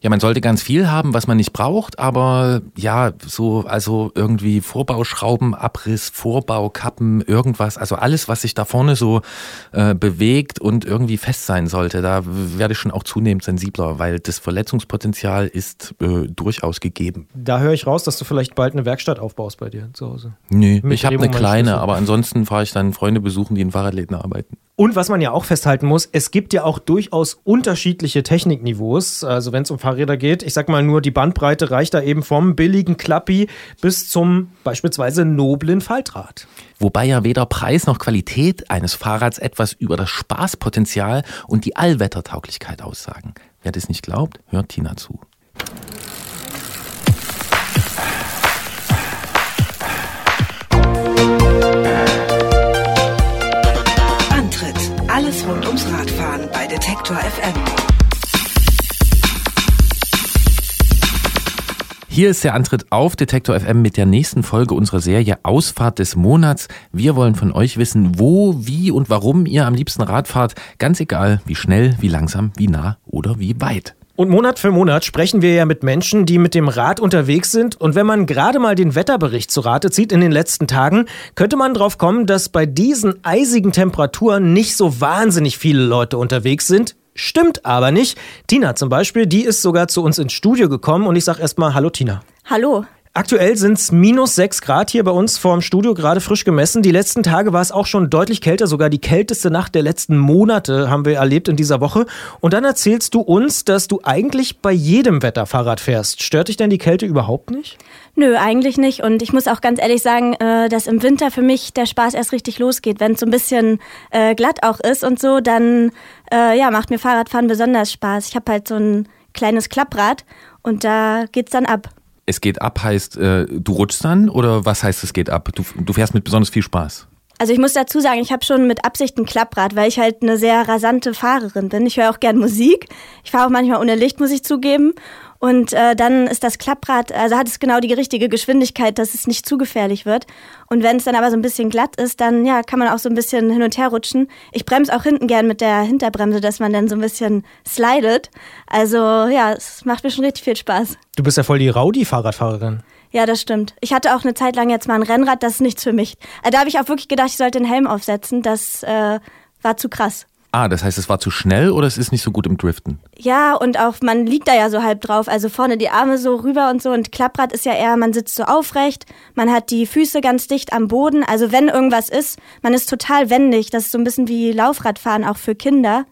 Ja, man sollte ganz viel haben, was man nicht braucht, aber ja, so, also irgendwie Vorbauschrauben, Abriss, Vorbaukappen, irgendwas, also alles, was sich da vorne so äh, bewegt und irgendwie fest sein sollte, da werde ich schon auch zunehmend sensibler, weil das Verletzungspotenzial ist äh, durchaus gegeben. Da höre ich raus, dass du vielleicht bald eine Werkstatt aufbaust bei dir zu Hause. Nee, Mit ich habe eine kleine, aber ansonsten fahre ich dann Freunde besuchen, die in Fahrradläden arbeiten. Und was man ja auch festhalten muss, es gibt ja auch durchaus unterschiedliche Technikniveaus. Also wenn es um Fahrräder geht, ich sag mal nur, die Bandbreite reicht da eben vom billigen Klappi bis zum beispielsweise noblen Faltrad. Wobei ja weder Preis noch Qualität eines Fahrrads etwas über das Spaßpotenzial und die Allwettertauglichkeit aussagen. Wer das nicht glaubt, hört Tina zu. Antritt. Alles rund ums Radfahren bei Detektor FM. Hier ist der Antritt auf Detektor FM mit der nächsten Folge unserer Serie Ausfahrt des Monats. Wir wollen von euch wissen, wo, wie und warum ihr am liebsten Rad fahrt. Ganz egal, wie schnell, wie langsam, wie nah oder wie weit. Und Monat für Monat sprechen wir ja mit Menschen, die mit dem Rad unterwegs sind. Und wenn man gerade mal den Wetterbericht zu Rate zieht in den letzten Tagen, könnte man drauf kommen, dass bei diesen eisigen Temperaturen nicht so wahnsinnig viele Leute unterwegs sind. Stimmt aber nicht. Tina zum Beispiel, die ist sogar zu uns ins Studio gekommen und ich sag erstmal Hallo Tina. Hallo. Aktuell sind es minus 6 Grad hier bei uns vorm Studio, gerade frisch gemessen. Die letzten Tage war es auch schon deutlich kälter, sogar die kälteste Nacht der letzten Monate haben wir erlebt in dieser Woche. Und dann erzählst du uns, dass du eigentlich bei jedem Wetter Fahrrad fährst. Stört dich denn die Kälte überhaupt nicht? Nö, eigentlich nicht. Und ich muss auch ganz ehrlich sagen, äh, dass im Winter für mich der Spaß erst richtig losgeht. Wenn es so ein bisschen äh, glatt auch ist und so, dann äh, ja, macht mir Fahrradfahren besonders Spaß. Ich habe halt so ein kleines Klapprad und da geht's dann ab. Es geht ab heißt, äh, du rutschst dann oder was heißt es geht ab? Du, du fährst mit besonders viel Spaß. Also ich muss dazu sagen, ich habe schon mit Absicht ein Klapprad, weil ich halt eine sehr rasante Fahrerin bin. Ich höre auch gern Musik. Ich fahre auch manchmal ohne Licht, muss ich zugeben. Und äh, dann ist das Klapprad, also hat es genau die richtige Geschwindigkeit, dass es nicht zu gefährlich wird. Und wenn es dann aber so ein bisschen glatt ist, dann ja, kann man auch so ein bisschen hin und her rutschen. Ich bremse auch hinten gern mit der Hinterbremse, dass man dann so ein bisschen slidet. Also ja, es macht mir schon richtig viel Spaß. Du bist ja voll die Rowdy-Fahrradfahrerin. Ja, das stimmt. Ich hatte auch eine Zeit lang jetzt mal ein Rennrad, das ist nichts für mich. Äh, Da habe ich auch wirklich gedacht, ich sollte den Helm aufsetzen. Das äh, war zu krass. Ah, das heißt, es war zu schnell oder es ist nicht so gut im Driften? Ja, und auch man liegt da ja so halb drauf, also vorne die Arme so rüber und so. Und Klapprad ist ja eher, man sitzt so aufrecht, man hat die Füße ganz dicht am Boden. Also wenn irgendwas ist, man ist total wendig. Das ist so ein bisschen wie Laufradfahren auch für Kinder.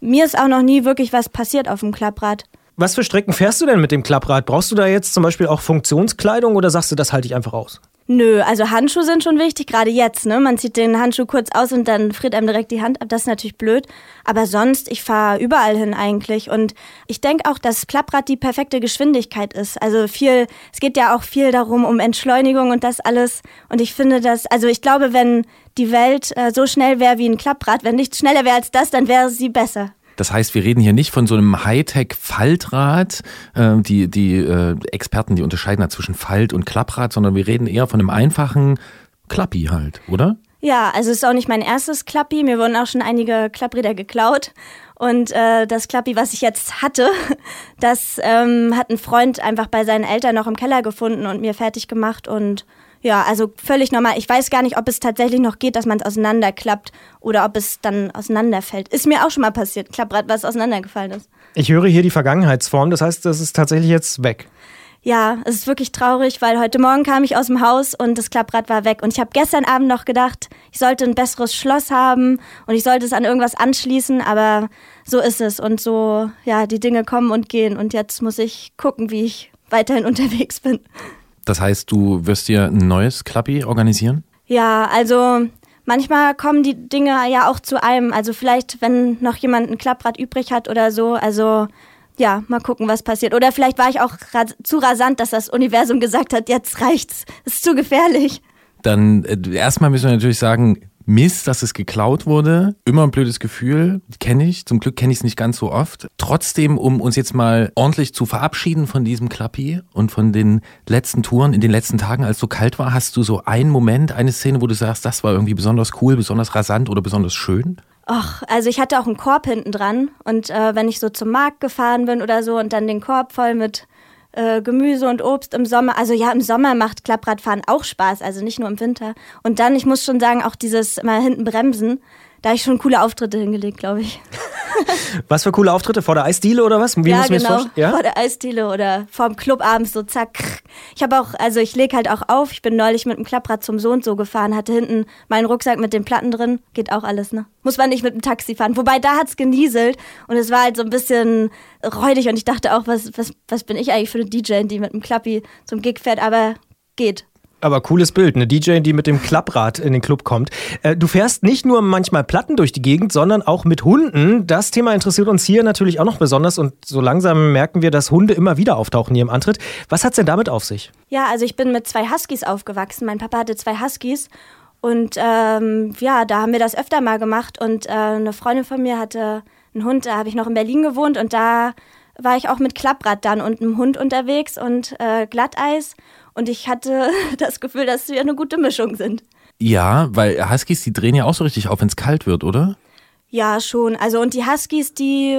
Mir ist auch noch nie wirklich was passiert auf dem Klapprad. Was für Strecken fährst du denn mit dem Klapprad? Brauchst du da jetzt zum Beispiel auch Funktionskleidung oder sagst du, das halte ich einfach aus? Nö, also Handschuhe sind schon wichtig, gerade jetzt, ne? Man zieht den Handschuh kurz aus und dann friert einem direkt die Hand ab. Das ist natürlich blöd. Aber sonst, ich fahre überall hin eigentlich. Und ich denke auch, dass Klapprad die perfekte Geschwindigkeit ist. Also viel, es geht ja auch viel darum, um Entschleunigung und das alles. Und ich finde das, also ich glaube, wenn die Welt äh, so schnell wäre wie ein Klapprad, wenn nichts schneller wäre als das, dann wäre sie besser. Das heißt, wir reden hier nicht von so einem Hightech-Faltrad. Äh, die die äh, Experten, die unterscheiden da zwischen Falt- und Klapprad, sondern wir reden eher von einem einfachen Klappi halt, oder? Ja, also es ist auch nicht mein erstes Klappi. Mir wurden auch schon einige Klappräder geklaut. Und äh, das Klappi, was ich jetzt hatte, das ähm, hat ein Freund einfach bei seinen Eltern noch im Keller gefunden und mir fertig gemacht. Und ja, also völlig normal. Ich weiß gar nicht, ob es tatsächlich noch geht, dass man es auseinanderklappt oder ob es dann auseinanderfällt. Ist mir auch schon mal passiert, Klapprad, was auseinandergefallen ist. Ich höre hier die Vergangenheitsform, das heißt, das ist tatsächlich jetzt weg. Ja, es ist wirklich traurig, weil heute Morgen kam ich aus dem Haus und das Klapprad war weg. Und ich habe gestern Abend noch gedacht, ich sollte ein besseres Schloss haben und ich sollte es an irgendwas anschließen, aber so ist es. Und so, ja, die Dinge kommen und gehen. Und jetzt muss ich gucken, wie ich weiterhin unterwegs bin. Das heißt, du wirst dir ein neues Klappi organisieren? Ja, also manchmal kommen die Dinge ja auch zu einem. Also vielleicht, wenn noch jemand ein Klapprad übrig hat oder so. Also ja, mal gucken, was passiert. Oder vielleicht war ich auch zu rasant, dass das Universum gesagt hat, jetzt reicht's, ist zu gefährlich. Dann äh, erstmal müssen wir natürlich sagen, Mist, dass es geklaut wurde. Immer ein blödes Gefühl, kenne ich. Zum Glück kenne ich es nicht ganz so oft. Trotzdem, um uns jetzt mal ordentlich zu verabschieden von diesem Klappi und von den letzten Touren in den letzten Tagen, als es so kalt war, hast du so einen Moment, eine Szene, wo du sagst, das war irgendwie besonders cool, besonders rasant oder besonders schön? Ach, also ich hatte auch einen Korb hinten dran und äh, wenn ich so zum Markt gefahren bin oder so und dann den Korb voll mit äh, Gemüse und Obst im Sommer, also ja, im Sommer macht Klappradfahren auch Spaß, also nicht nur im Winter. Und dann, ich muss schon sagen, auch dieses mal hinten bremsen, da habe ich schon coole Auftritte hingelegt, glaube ich. Was für coole Auftritte? Vor der Eisdiele oder was? Wie ja, muss genau. Ja? Vor der Eisdiele oder vorm Club abends so zack. Ich habe auch, also ich lege halt auch auf. Ich bin neulich mit dem Klapprad zum Sohn so gefahren, hatte hinten meinen Rucksack mit den Platten drin. Geht auch alles, ne? Muss man nicht mit dem Taxi fahren. Wobei da hat's genieselt und es war halt so ein bisschen räudig und ich dachte auch, was, was, was bin ich eigentlich für eine DJ, die mit dem Klappi zum Gig fährt, aber geht. Aber cooles Bild, eine DJ, die mit dem Klapprad in den Club kommt. Äh, Du fährst nicht nur manchmal Platten durch die Gegend, sondern auch mit Hunden. Das Thema interessiert uns hier natürlich auch noch besonders und so langsam merken wir, dass Hunde immer wieder auftauchen hier im Antritt. Was hat's denn damit auf sich? Ja, also ich bin mit zwei Huskies aufgewachsen. Mein Papa hatte zwei Huskies. Und ähm, ja, da haben wir das öfter mal gemacht. Und äh, eine Freundin von mir hatte einen Hund, da habe ich noch in Berlin gewohnt. Und da war ich auch mit Klapprad dann und einem Hund unterwegs und äh, Glatteis. Und ich hatte das Gefühl, dass wir eine gute Mischung sind. Ja, weil Huskies, die drehen ja auch so richtig auf, wenn es kalt wird, oder? Ja, schon. Also und die Huskies, die,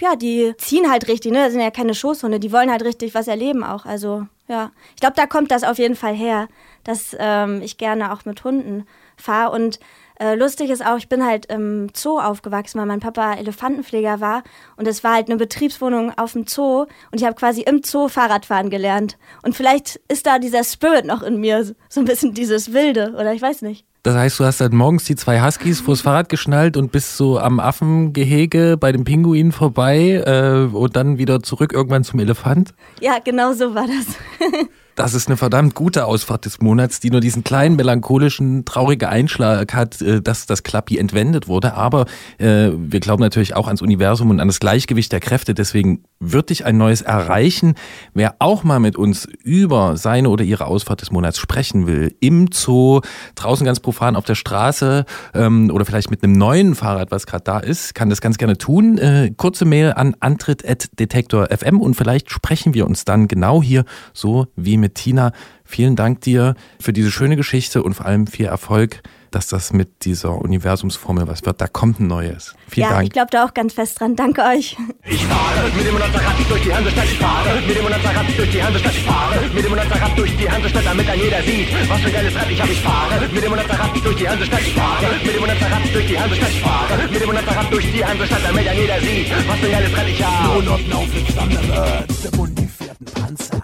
ja, die ziehen halt richtig, ne? Das sind ja keine Schoßhunde, die wollen halt richtig was erleben auch. Also, ja. Ich glaube, da kommt das auf jeden Fall her, dass ähm, ich gerne auch mit Hunden fahre. Und äh, lustig ist auch, ich bin halt im Zoo aufgewachsen, weil mein Papa Elefantenpfleger war. Und es war halt eine Betriebswohnung auf dem Zoo. Und ich habe quasi im Zoo Fahrradfahren gelernt. Und vielleicht ist da dieser Spirit noch in mir, so ein bisschen dieses Wilde, oder ich weiß nicht. Das heißt, du hast dann morgens die zwei Huskies vors Fahrrad geschnallt und bist so am Affengehege bei dem Pinguin vorbei äh, und dann wieder zurück irgendwann zum Elefant. Ja, genau so war das. Das ist eine verdammt gute Ausfahrt des Monats, die nur diesen kleinen melancholischen, traurigen Einschlag hat, äh, dass das Klappi entwendet wurde. Aber äh, wir glauben natürlich auch ans Universum und an das Gleichgewicht der Kräfte. Deswegen wird dich ein neues erreichen. Wer auch mal mit uns über seine oder ihre Ausfahrt des Monats sprechen will, im Zoo, draußen ganz profan auf der Straße ähm, oder vielleicht mit einem neuen Fahrrad, was gerade da ist, kann das ganz gerne tun. Äh, kurze Mail an antritt.detektor.fm und vielleicht sprechen wir uns dann genau hier so wie mit mit Tina. Vielen Dank dir für diese schöne Geschichte und vor allem viel Erfolg, dass das mit dieser Universumsformel was wird. Da kommt ein neues. Vielen ja, Dank. ich glaube da auch ganz fest dran. Danke euch. Ich fahre mit dem Monozarat durch die Hansestadt. Ich fahre mit dem Monozarat durch die Hansestadt. Ich fahre mit dem Monozarat durch die Hansestadt, damit dann jeder sieht, was für ein geiles Rad ich habe. Ich fahre mit dem Monozarat durch die Hansestadt. Ich fahre mit dem Monozarat durch die Hansestadt. Ich fahre mit dem Monozarat durch die Hansestadt, damit dann jeder sieht, was für ein geiles Rad ich habe. Nur noch auf den Thunderbirds, der mundifierten Panzer.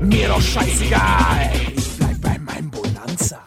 Mir doch scheißegal, ich bleib bei meinem Bonanza.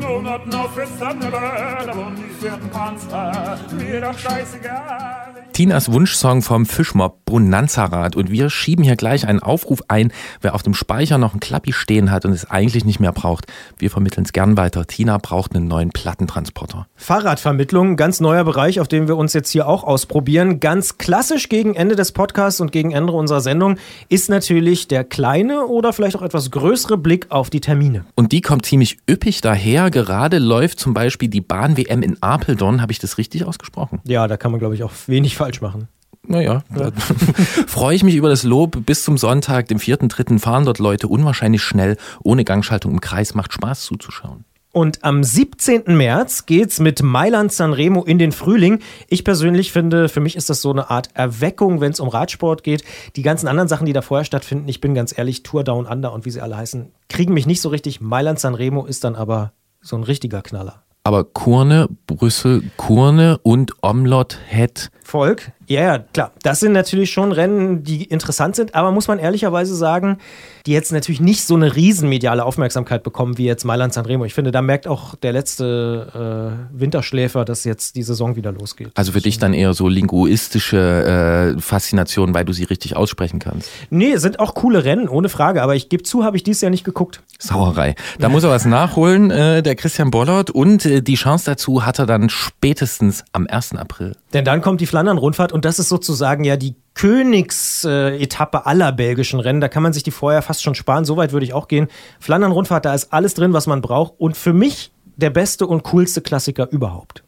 Monaten auf für Thunderbird, aber die vierten Panzer, mir doch scheißegal. Tinas Wunschsong vom Fischmob Bonanza-Rad und wir schieben hier gleich einen Aufruf ein, wer auf dem Speicher noch ein Klappi stehen hat und es eigentlich nicht mehr braucht. Wir vermitteln es gern weiter. Tina braucht einen neuen Plattentransporter. Fahrradvermittlung, ganz neuer Bereich, auf dem wir uns jetzt hier auch ausprobieren. Ganz klassisch gegen Ende des Podcasts und gegen Ende unserer Sendung ist natürlich der kleine oder vielleicht auch etwas größere Blick auf die Termine. Und die kommt ziemlich üppig daher. Gerade läuft zum Beispiel die Bahn-WM in Apeldoorn. Habe ich das richtig ausgesprochen? Ja, da kann man, glaube ich, auch wenig falsch machen. Naja, da freue ich mich über das Lob. Bis zum Sonntag, dem 4.3. fahren dort Leute unwahrscheinlich schnell, ohne Gangschaltung im Kreis. Macht Spaß zuzuschauen. Und am 17. März geht's mit Mailand Sanremo in den Frühling. Ich persönlich finde, für mich ist das so eine Art Erweckung, wenn es um Radsport geht. Die ganzen anderen Sachen, die da vorher stattfinden, ich bin ganz ehrlich, Tour Down Under und wie sie alle heißen, kriegen mich nicht so richtig. Mailand Sanremo ist dann aber so ein richtiger Knaller. Aber Kurne, Brüssel, Kurne und Omlot het Volk, ja, ja, klar. Das sind natürlich schon Rennen, die interessant sind, aber muss man ehrlicherweise sagen, die jetzt natürlich nicht so eine riesenmediale Aufmerksamkeit bekommen wie jetzt Mailand Sanremo. Ich finde, da merkt auch der letzte äh, Winterschläfer, dass jetzt die Saison wieder losgeht. Also für dich dann eher so linguistische äh, Faszination, weil du sie richtig aussprechen kannst. Nee, sind auch coole Rennen, ohne Frage, aber ich gebe zu, habe ich dieses Jahr nicht geguckt. Sauerei. Da muss er was nachholen, äh, der Christian Bollert. Und äh, die Chance dazu hat er dann spätestens am 1. April. Denn dann kommt die Flandern-Rundfahrt und das ist sozusagen ja die Königsetappe aller belgischen Rennen. Da kann man sich die vorher fast schon sparen. So weit würde ich auch gehen. Flandern-Rundfahrt, da ist alles drin, was man braucht. Und für mich der beste und coolste Klassiker überhaupt.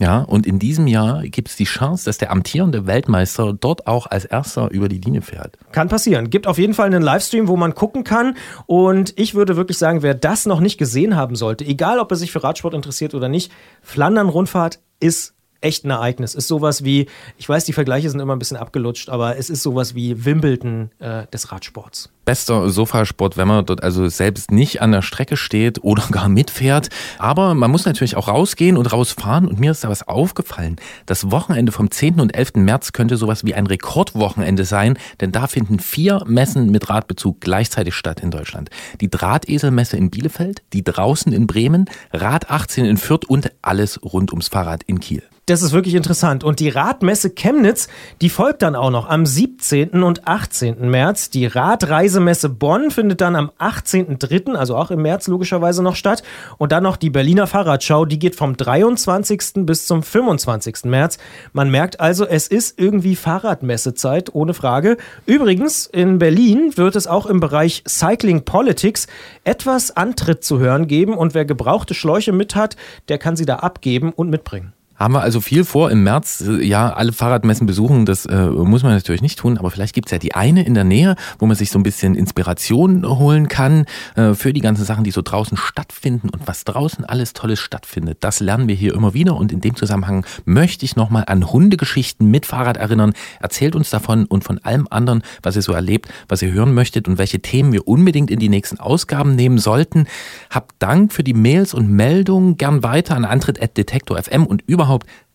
Ja, und in diesem Jahr gibt es die Chance, dass der amtierende Weltmeister dort auch als erster über die Linie fährt. Kann passieren. Gibt auf jeden Fall einen Livestream, wo man gucken kann. Und ich würde wirklich sagen, wer das noch nicht gesehen haben sollte, egal ob er sich für Radsport interessiert oder nicht, Flandern-Rundfahrt ist echt ein Ereignis. Ist sowas wie, ich weiß, die Vergleiche sind immer ein bisschen abgelutscht, aber es ist sowas wie Wimbledon äh, des Radsports. Bester Sofasport, wenn man dort also selbst nicht an der Strecke steht oder gar mitfährt. Aber man muss natürlich auch rausgehen und rausfahren. Und mir ist da was aufgefallen. Das Wochenende vom 10. und 11. März könnte sowas wie ein Rekordwochenende sein, denn da finden vier Messen mit Radbezug gleichzeitig statt in Deutschland. Die Drahteselmesse in Bielefeld, die draußen in Bremen, Rad 18 in Fürth und alles rund ums Fahrrad in Kiel. Das ist wirklich interessant. Und die Radmesse Chemnitz, die folgt dann auch noch am 17. und 18. März. Die Radreisemesse Bonn findet dann am 18.3., also auch im März logischerweise noch statt. Und dann noch die Berliner Fahrradschau, die geht vom 23. bis zum 25. März. Man merkt also, es ist irgendwie Fahrradmessezeit, ohne Frage. Übrigens, in Berlin wird es auch im Bereich Cycling Politics etwas Antritt zu hören geben. Und wer gebrauchte Schläuche mit hat, der kann sie da abgeben und mitbringen. Haben wir also viel vor im März, äh, ja, alle Fahrradmessen besuchen, das äh, muss man natürlich nicht tun, aber vielleicht gibt's ja die eine in der Nähe, wo man sich so ein bisschen Inspiration holen kann äh, für die ganzen Sachen, die so draußen stattfinden und was draußen alles Tolles stattfindet. Das lernen wir hier immer wieder und in dem Zusammenhang möchte ich nochmal an Hundegeschichten mit Fahrrad erinnern. Erzählt uns davon und von allem anderen, was ihr so erlebt, was ihr hören möchtet und welche Themen wir unbedingt in die nächsten Ausgaben nehmen sollten. Habt Dank für die Mails und Meldungen, gern weiter an antritt.detektor.fm und überhaupt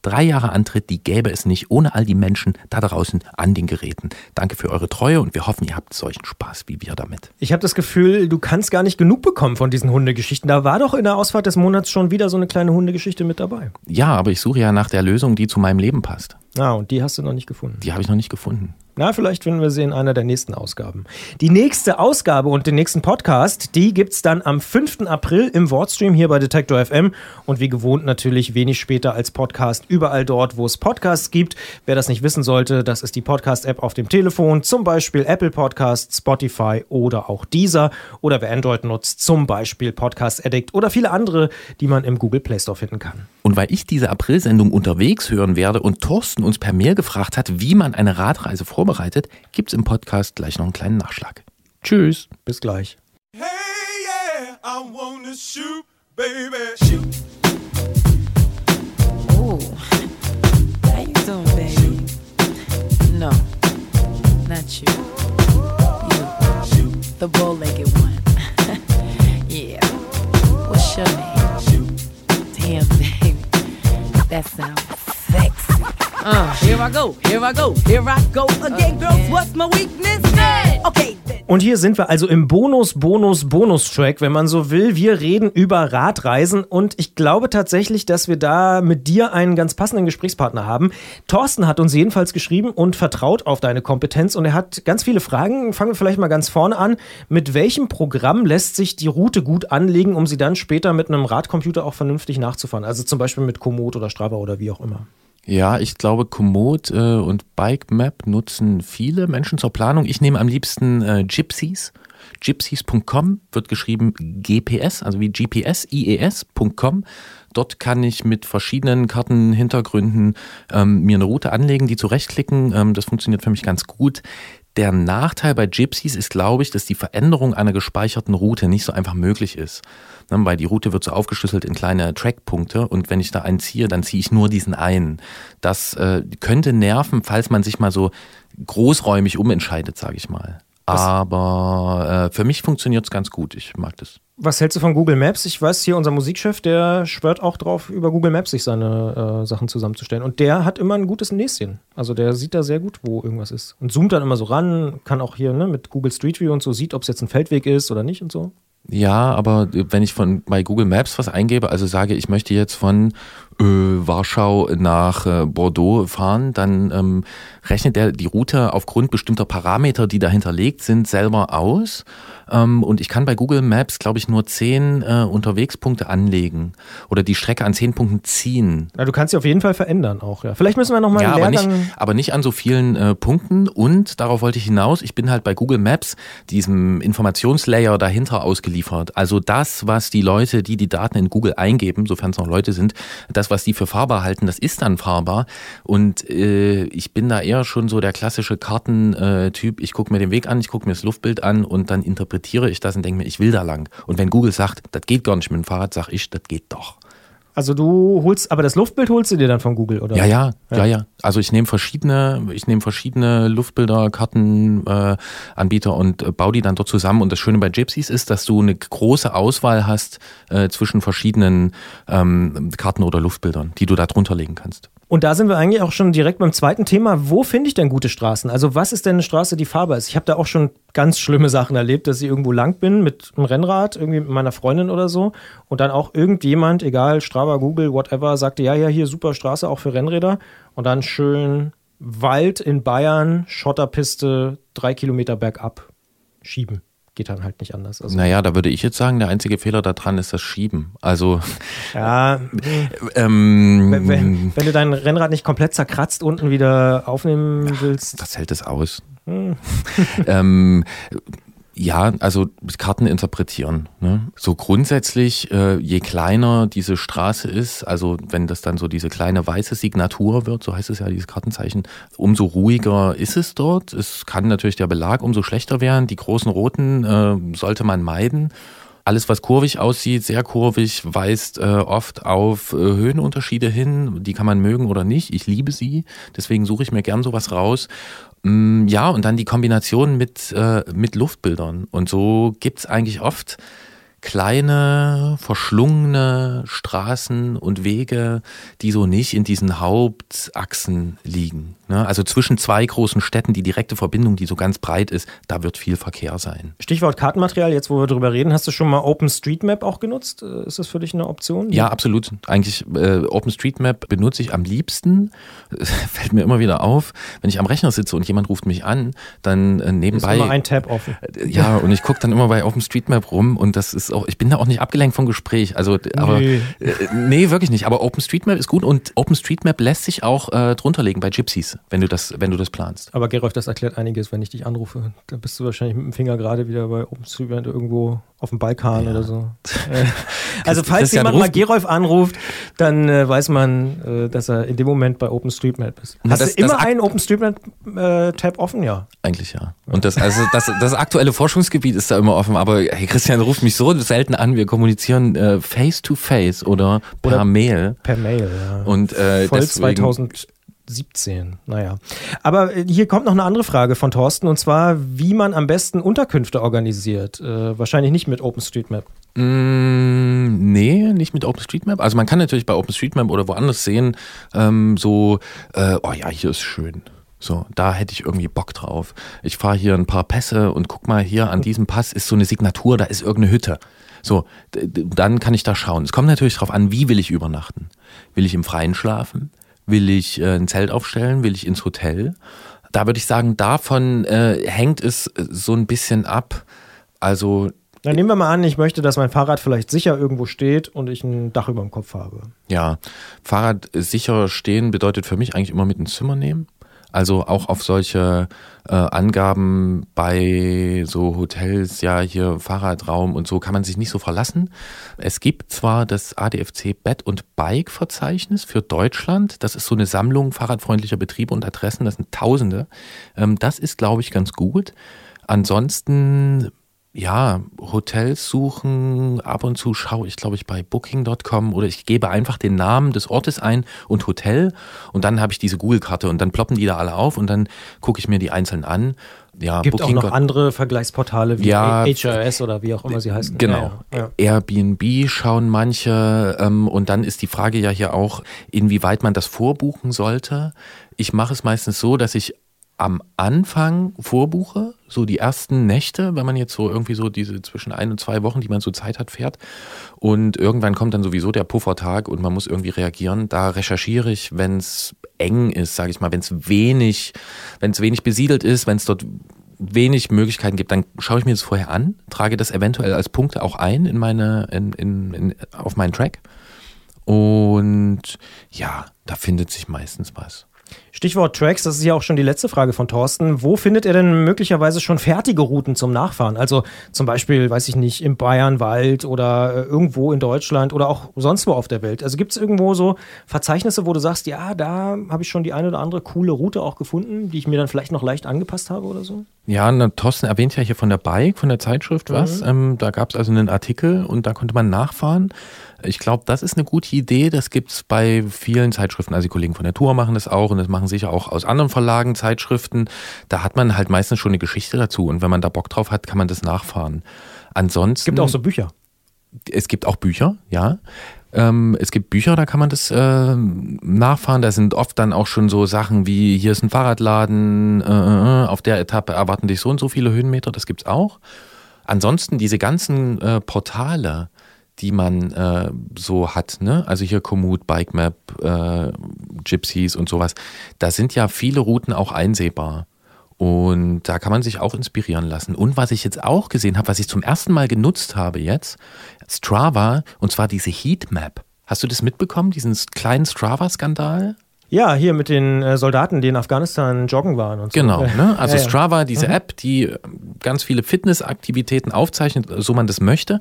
drei Jahre Antritt, die gäbe es nicht ohne all die Menschen da draußen an den Geräten. Danke für eure Treue und wir hoffen, ihr habt solchen Spaß wie wir damit. Ich habe das Gefühl, du kannst gar nicht genug bekommen von diesen Hundegeschichten. Da war doch in der Ausfahrt des Monats schon wieder so eine kleine Hundegeschichte mit dabei. Ja, aber ich suche ja nach der Lösung, die zu meinem Leben passt. Ah, und die hast du noch nicht gefunden. Die habe ich noch nicht gefunden. Na, vielleicht finden wir sie in einer der nächsten Ausgaben. Die nächste Ausgabe und den nächsten Podcast, die gibt's dann am 5. April im Wordstream hier bei Detektor FM und wie gewohnt natürlich wenig später als Podcast überall dort, wo es Podcasts gibt. Wer das nicht wissen sollte, das ist die Podcast-App auf dem Telefon, zum Beispiel Apple Podcasts, Spotify oder auch Deezer oder wer Android nutzt, zum Beispiel Podcast Addict oder viele andere, die man im Google Play Store finden kann. Und weil ich diese April-Sendung unterwegs hören werde und Thorsten uns per Mail gefragt hat, wie man eine Radreise vorbereitet, gibt's im Podcast gleich noch einen kleinen Nachschlag. Tschüss. Bis gleich. Hey, yeah, I wanna shoot, baby. Shoot. Oh, how you doing, baby? No, not you. You, the bow-legged one. yeah. What's your name? Damn, baby, that sounds Und hier sind wir also im Bonus, Bonus, Bonus-Track, wenn man so will. Wir reden über Radreisen und ich glaube tatsächlich, dass wir da mit dir einen ganz passenden Gesprächspartner haben. Thorsten hat uns jedenfalls geschrieben und vertraut auf deine Kompetenz und er hat ganz viele Fragen. Fangen wir vielleicht mal ganz vorne an. Mit welchem Programm lässt sich die Route gut anlegen, um sie dann später mit einem Radcomputer auch vernünftig nachzufahren? Also zum Beispiel mit Komoot oder Strava oder wie auch immer. Ja, ich glaube, Komoot äh, und Bike Map nutzen viele Menschen zur Planung. Ich nehme am liebsten äh, Gypsies. Gypsies.com wird geschrieben GPS, also wie GPS, IES.com. Dort kann ich mit verschiedenen Kartenhintergründen ähm, mir eine Route anlegen, die zurechtklicken. Ähm, das funktioniert für mich ganz gut. Der Nachteil bei Gypsies ist, glaube ich, dass die Veränderung einer gespeicherten Route nicht so einfach möglich ist. Ne, Weil die Route wird so aufgeschlüsselt in kleine Trackpunkte und wenn ich da einen ziehe, dann ziehe ich nur diesen einen. Das äh, könnte nerven, falls man sich mal so großräumig umentscheidet, sage ich mal. Aber äh, für mich funktioniert es ganz gut. Ich mag das. Was hältst du von Google Maps? Ich weiß, hier unser Musikchef, der schwört auch drauf, über Google Maps sich seine äh, Sachen zusammenzustellen. Und der hat immer ein gutes Näschen. Also der sieht da sehr gut, wo irgendwas ist. Und zoomt dann immer so ran, kann auch hier ne, mit Google Street View und so sieht, ob es jetzt ein Feldweg ist oder nicht und so. Ja, aber wenn ich von bei Google Maps was eingebe, also sage, ich möchte jetzt von Warschau nach äh, Bordeaux fahren, dann ähm, rechnet er die Route aufgrund bestimmter Parameter, die dahinterlegt sind, selber aus. Ähm, und ich kann bei Google Maps, glaube ich, nur zehn äh, Unterwegspunkte anlegen oder die Strecke an zehn Punkten ziehen. Na, du kannst sie auf jeden Fall verändern auch, ja. Vielleicht müssen wir nochmal Ja, aber nicht, aber nicht an so vielen äh, Punkten. Und darauf wollte ich hinaus, ich bin halt bei Google Maps, diesem Informationslayer dahinter ausgeliefert. Also das, was die Leute, die die Daten in Google eingeben, sofern es noch Leute sind, das, was die für fahrbar halten, das ist dann fahrbar. Und äh, ich bin da eher schon so der klassische Kartentyp. Ich gucke mir den Weg an, ich gucke mir das Luftbild an und dann interpretiere ich das und denke mir, ich will da lang. Und wenn Google sagt, das geht gar nicht mit dem Fahrrad, sag ich, das geht doch. Also du holst, aber das Luftbild holst du dir dann von Google, oder? Ja, ja, ja, ja. Also ich nehme verschiedene, ich nehme verschiedene Luftbilder, Karten, äh, Anbieter und äh, baue die dann dort zusammen. Und das Schöne bei Gypsies ist, dass du eine große Auswahl hast äh, zwischen verschiedenen ähm, Karten oder Luftbildern, die du da drunter legen kannst. Und da sind wir eigentlich auch schon direkt beim zweiten Thema. Wo finde ich denn gute Straßen? Also was ist denn eine Straße, die fahrbar ist? Ich habe da auch schon ganz schlimme Sachen erlebt, dass ich irgendwo lang bin mit einem Rennrad, irgendwie mit meiner Freundin oder so. Und dann auch irgendjemand, egal, Strava, Google, whatever, sagte, ja, ja, hier super Straße, auch für Rennräder. Und dann schön Wald in Bayern, Schotterpiste, drei Kilometer bergab schieben. Geht dann halt nicht anders. Also, Naja, da würde ich jetzt sagen, der einzige Fehler daran ist das Schieben. Also ja, ähm, wenn, wenn, wenn du dein Rennrad nicht komplett zerkratzt unten wieder aufnehmen willst. das hält es aus. Hm. ähm, ja, also Karten interpretieren. Ne? So grundsätzlich, äh, je kleiner diese Straße ist, also wenn das dann so diese kleine weiße Signatur wird, so heißt es ja, dieses Kartenzeichen, umso ruhiger ist es dort. Es kann natürlich der Belag umso schlechter werden. Die großen roten äh, sollte man meiden. Alles, was kurvig aussieht, sehr kurvig, weist äh, oft auf äh, Höhenunterschiede hin. Die kann man mögen oder nicht. Ich liebe sie. Deswegen suche ich mir gern sowas raus. Mm, Ja, und dann die Kombination mit, äh, mit Luftbildern. Und so gibt's eigentlich oft kleine, verschlungene Straßen und Wege, die so nicht in diesen Hauptachsen liegen. Ne? Also zwischen zwei großen Städten, die direkte Verbindung, die so ganz breit ist, da wird viel Verkehr sein. Stichwort Kartenmaterial, jetzt wo wir drüber reden, hast du schon mal OpenStreetMap auch genutzt? Äh, Ist das für dich eine Option? Ja, absolut. Eigentlich äh, OpenStreetMap benutze ich am liebsten. Fällt mir immer wieder auf, wenn ich am Rechner sitze und jemand ruft mich an, dann äh, Ist nebenbei. immer ein Tab offen. Ja, und ich gucke dann immer bei OpenStreetMap rum und das ist auch, ich bin da auch nicht abgelenkt vom Gespräch. Also, aber Nee. äh, nee wirklich nicht. Aber OpenStreetMap ist gut und OpenStreetMap lässt sich auch äh, drunterlegen bei Gypsies, wenn du das, wenn du das planst. Aber Gerolf, das erklärt einiges, wenn ich dich anrufe. Da bist du wahrscheinlich mit dem Finger gerade wieder bei OpenStreetMap irgendwo auf dem Balkan oder so. Äh, also falls Christian jemand mal Gerolf anruft, dann äh, weiß man, äh, dass er in dem Moment bei OpenStreetMap ist. Hast das- du immer einen OpenStreetMap-Tab offen? Ja. Eigentlich ja. Und das, also das, das aktuelle Forschungsgebiet ist da immer offen, aber hey, Christian ruft mich so selten an, wir kommunizieren äh, face to face oder per Oder Mail. Per Mail, ja. Und äh, Voll deswegen, 2017, naja. Aber äh, hier kommt noch eine andere Frage von Thorsten und zwar, wie man am besten Unterkünfte organisiert. Äh, wahrscheinlich nicht mit OpenStreetMap. Mm, nee, nicht mit OpenStreetMap. Also man kann natürlich bei OpenStreetMap oder woanders sehen, ähm, so, äh, oh ja, hier ist schön. So, da hätte ich irgendwie Bock drauf. Ich fahre hier ein paar Pässe und guck mal, hier an diesem Pass ist so eine Signatur, da ist irgendeine Hütte. So, dann kann ich da schauen. Es kommt natürlich darauf an, wie will ich übernachten? Will ich im Freien schlafen? Will ich äh, ein Zelt aufstellen? Will ich ins Hotel? Da würde ich sagen, davon äh, hängt es äh, so ein bisschen ab. Also Dann nehmen wir mal an, ich möchte, dass mein Fahrrad vielleicht sicher irgendwo steht und ich ein Dach über dem Kopf habe. Ja, Fahrrad sicher stehen bedeutet für mich eigentlich immer mit ins Zimmer nehmen. Also auch auf solche äh, Angaben bei so Hotels, ja, hier Fahrradraum und so kann man sich nicht so verlassen. Es gibt zwar das ADFC Bett- und Bike-Verzeichnis für Deutschland. Das ist so eine Sammlung fahrradfreundlicher Betriebe und Adressen. Das sind Tausende. Ähm, das ist, glaube ich, ganz gut. Ansonsten ja, Hotels suchen, ab und zu schaue ich, glaube ich, bei Booking.com oder ich gebe einfach den Namen des Ortes ein und Hotel und dann habe ich diese Google-Karte und dann ploppen die da alle auf und dann gucke ich mir die einzeln an. Ja, Gibt auch noch andere Vergleichsportale wie Ja, HRS oder wie auch immer sie heißen. Genau. Ja, ja. Airbnb schauen manche ähm, und dann ist die Frage ja hier auch, inwieweit man das vorbuchen sollte. Ich mache es meistens so, dass ich am Anfang vorbuche, so die ersten Nächte, wenn man jetzt so irgendwie so diese zwischen ein und zwei Wochen, die man so Zeit hat, fährt. Und irgendwann kommt dann sowieso der Puffertag und man muss irgendwie reagieren. Da recherchiere ich, wenn es eng ist, sage ich mal, wenn es wenig, wenn es wenig besiedelt ist, wenn es dort wenig Möglichkeiten gibt, dann schaue ich mir das vorher an, trage das eventuell als Punkte auch ein in meine, in, in, in, auf meinen Track. Und ja, da findet sich meistens was. Stichwort Tracks, das ist ja auch schon die letzte Frage von Thorsten. Wo findet er denn möglicherweise schon fertige Routen zum Nachfahren? Also zum Beispiel, weiß ich nicht, im Bayernwald oder äh, irgendwo in Deutschland oder auch sonst wo auf der Welt. Also gibt es irgendwo so Verzeichnisse, wo du sagst, ja, da habe ich schon die eine oder andere coole Route auch gefunden, die ich mir dann vielleicht noch leicht angepasst habe oder so? Ja, na, Thorsten erwähnt ja hier von der Bike, von der Zeitschrift was. Mhm. Ähm, da gab es also einen Artikel und da konnte man nachfahren. Ich glaube, das ist eine gute Idee. Das gibt's bei vielen Zeitschriften. Also die Kollegen von der Tour machen das auch und das machen sicher auch aus anderen Verlagen Zeitschriften. Da hat man halt meistens schon eine Geschichte dazu und wenn man da Bock drauf hat, kann man das nachfahren. Ansonsten. Es gibt auch so Bücher. Es gibt auch Bücher, ja. Ähm, es gibt Bücher, da kann man das äh, nachfahren. Da sind oft dann auch schon so Sachen wie, hier ist ein Fahrradladen, äh, äh, auf der Etappe erwarten dich so und so viele Höhenmeter, das gibt's auch. Ansonsten diese ganzen äh, Portale, die man äh, so hat, ne? Also hier Komoot, Bikemap, äh, Gypsies und sowas, da sind ja viele Routen auch einsehbar. Und da kann man sich auch inspirieren lassen. Und was ich jetzt auch gesehen habe, was ich zum ersten Mal genutzt habe jetzt, Strava, und zwar diese Heatmap. Hast du das mitbekommen, diesen kleinen Strava-Skandal? Ja, hier mit den äh, Soldaten, die in Afghanistan joggen waren und so. Genau, ne? Also ja, ja. Strava, diese Mhm. App, die äh, ganz viele Fitnessaktivitäten aufzeichnet, so man das möchte,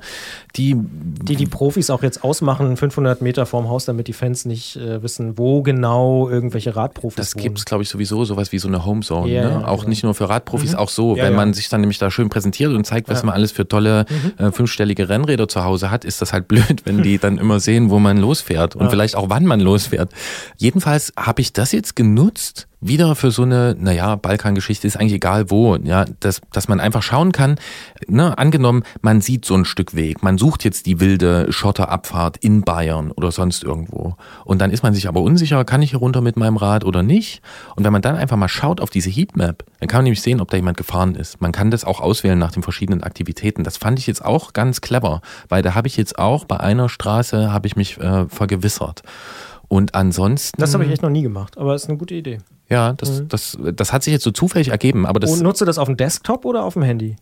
die Die die Profis auch jetzt ausmachen, 500 Meter vorm Haus, damit die Fans nicht äh, wissen, wo genau irgendwelche Radprofis Das wohnen. gibt es, glaube ich, sowieso sowas wie so eine Homezone. Ja, ne? auch genau. nicht nur für Radprofis, Mhm. auch so. Wenn man sich dann nämlich da schön präsentiert und zeigt, was man alles für tolle Mhm. äh, fünfstellige Rennräder zu Hause hat, ist das halt blöd, wenn die dann immer sehen, wo man losfährt und vielleicht auch wann man losfährt. Jedenfalls habe ich das jetzt genutzt, wieder für so eine, naja, Balkangeschichte ist eigentlich egal wo, ja, dass, dass man einfach schauen kann, ne, angenommen, man sieht so ein Stück Weg, man sucht jetzt die wilde Schotterabfahrt in Bayern oder sonst irgendwo und dann ist man sich aber unsicher, kann ich hier runter mit meinem Rad oder nicht? Und wenn man dann einfach mal schaut auf diese Heatmap, dann kann man nämlich sehen, ob da jemand gefahren ist. Man kann das auch auswählen nach den verschiedenen Aktivitäten. Das fand ich jetzt auch ganz clever, weil da habe ich jetzt auch bei einer Straße habe ich mich äh, vergewissert. Und ansonsten. Das habe ich echt noch nie gemacht, aber ist eine gute Idee. Ja, das, Mhm. das, das hat sich jetzt so zufällig ergeben, aber das Und nutzt du das auf dem Desktop oder auf dem Handy?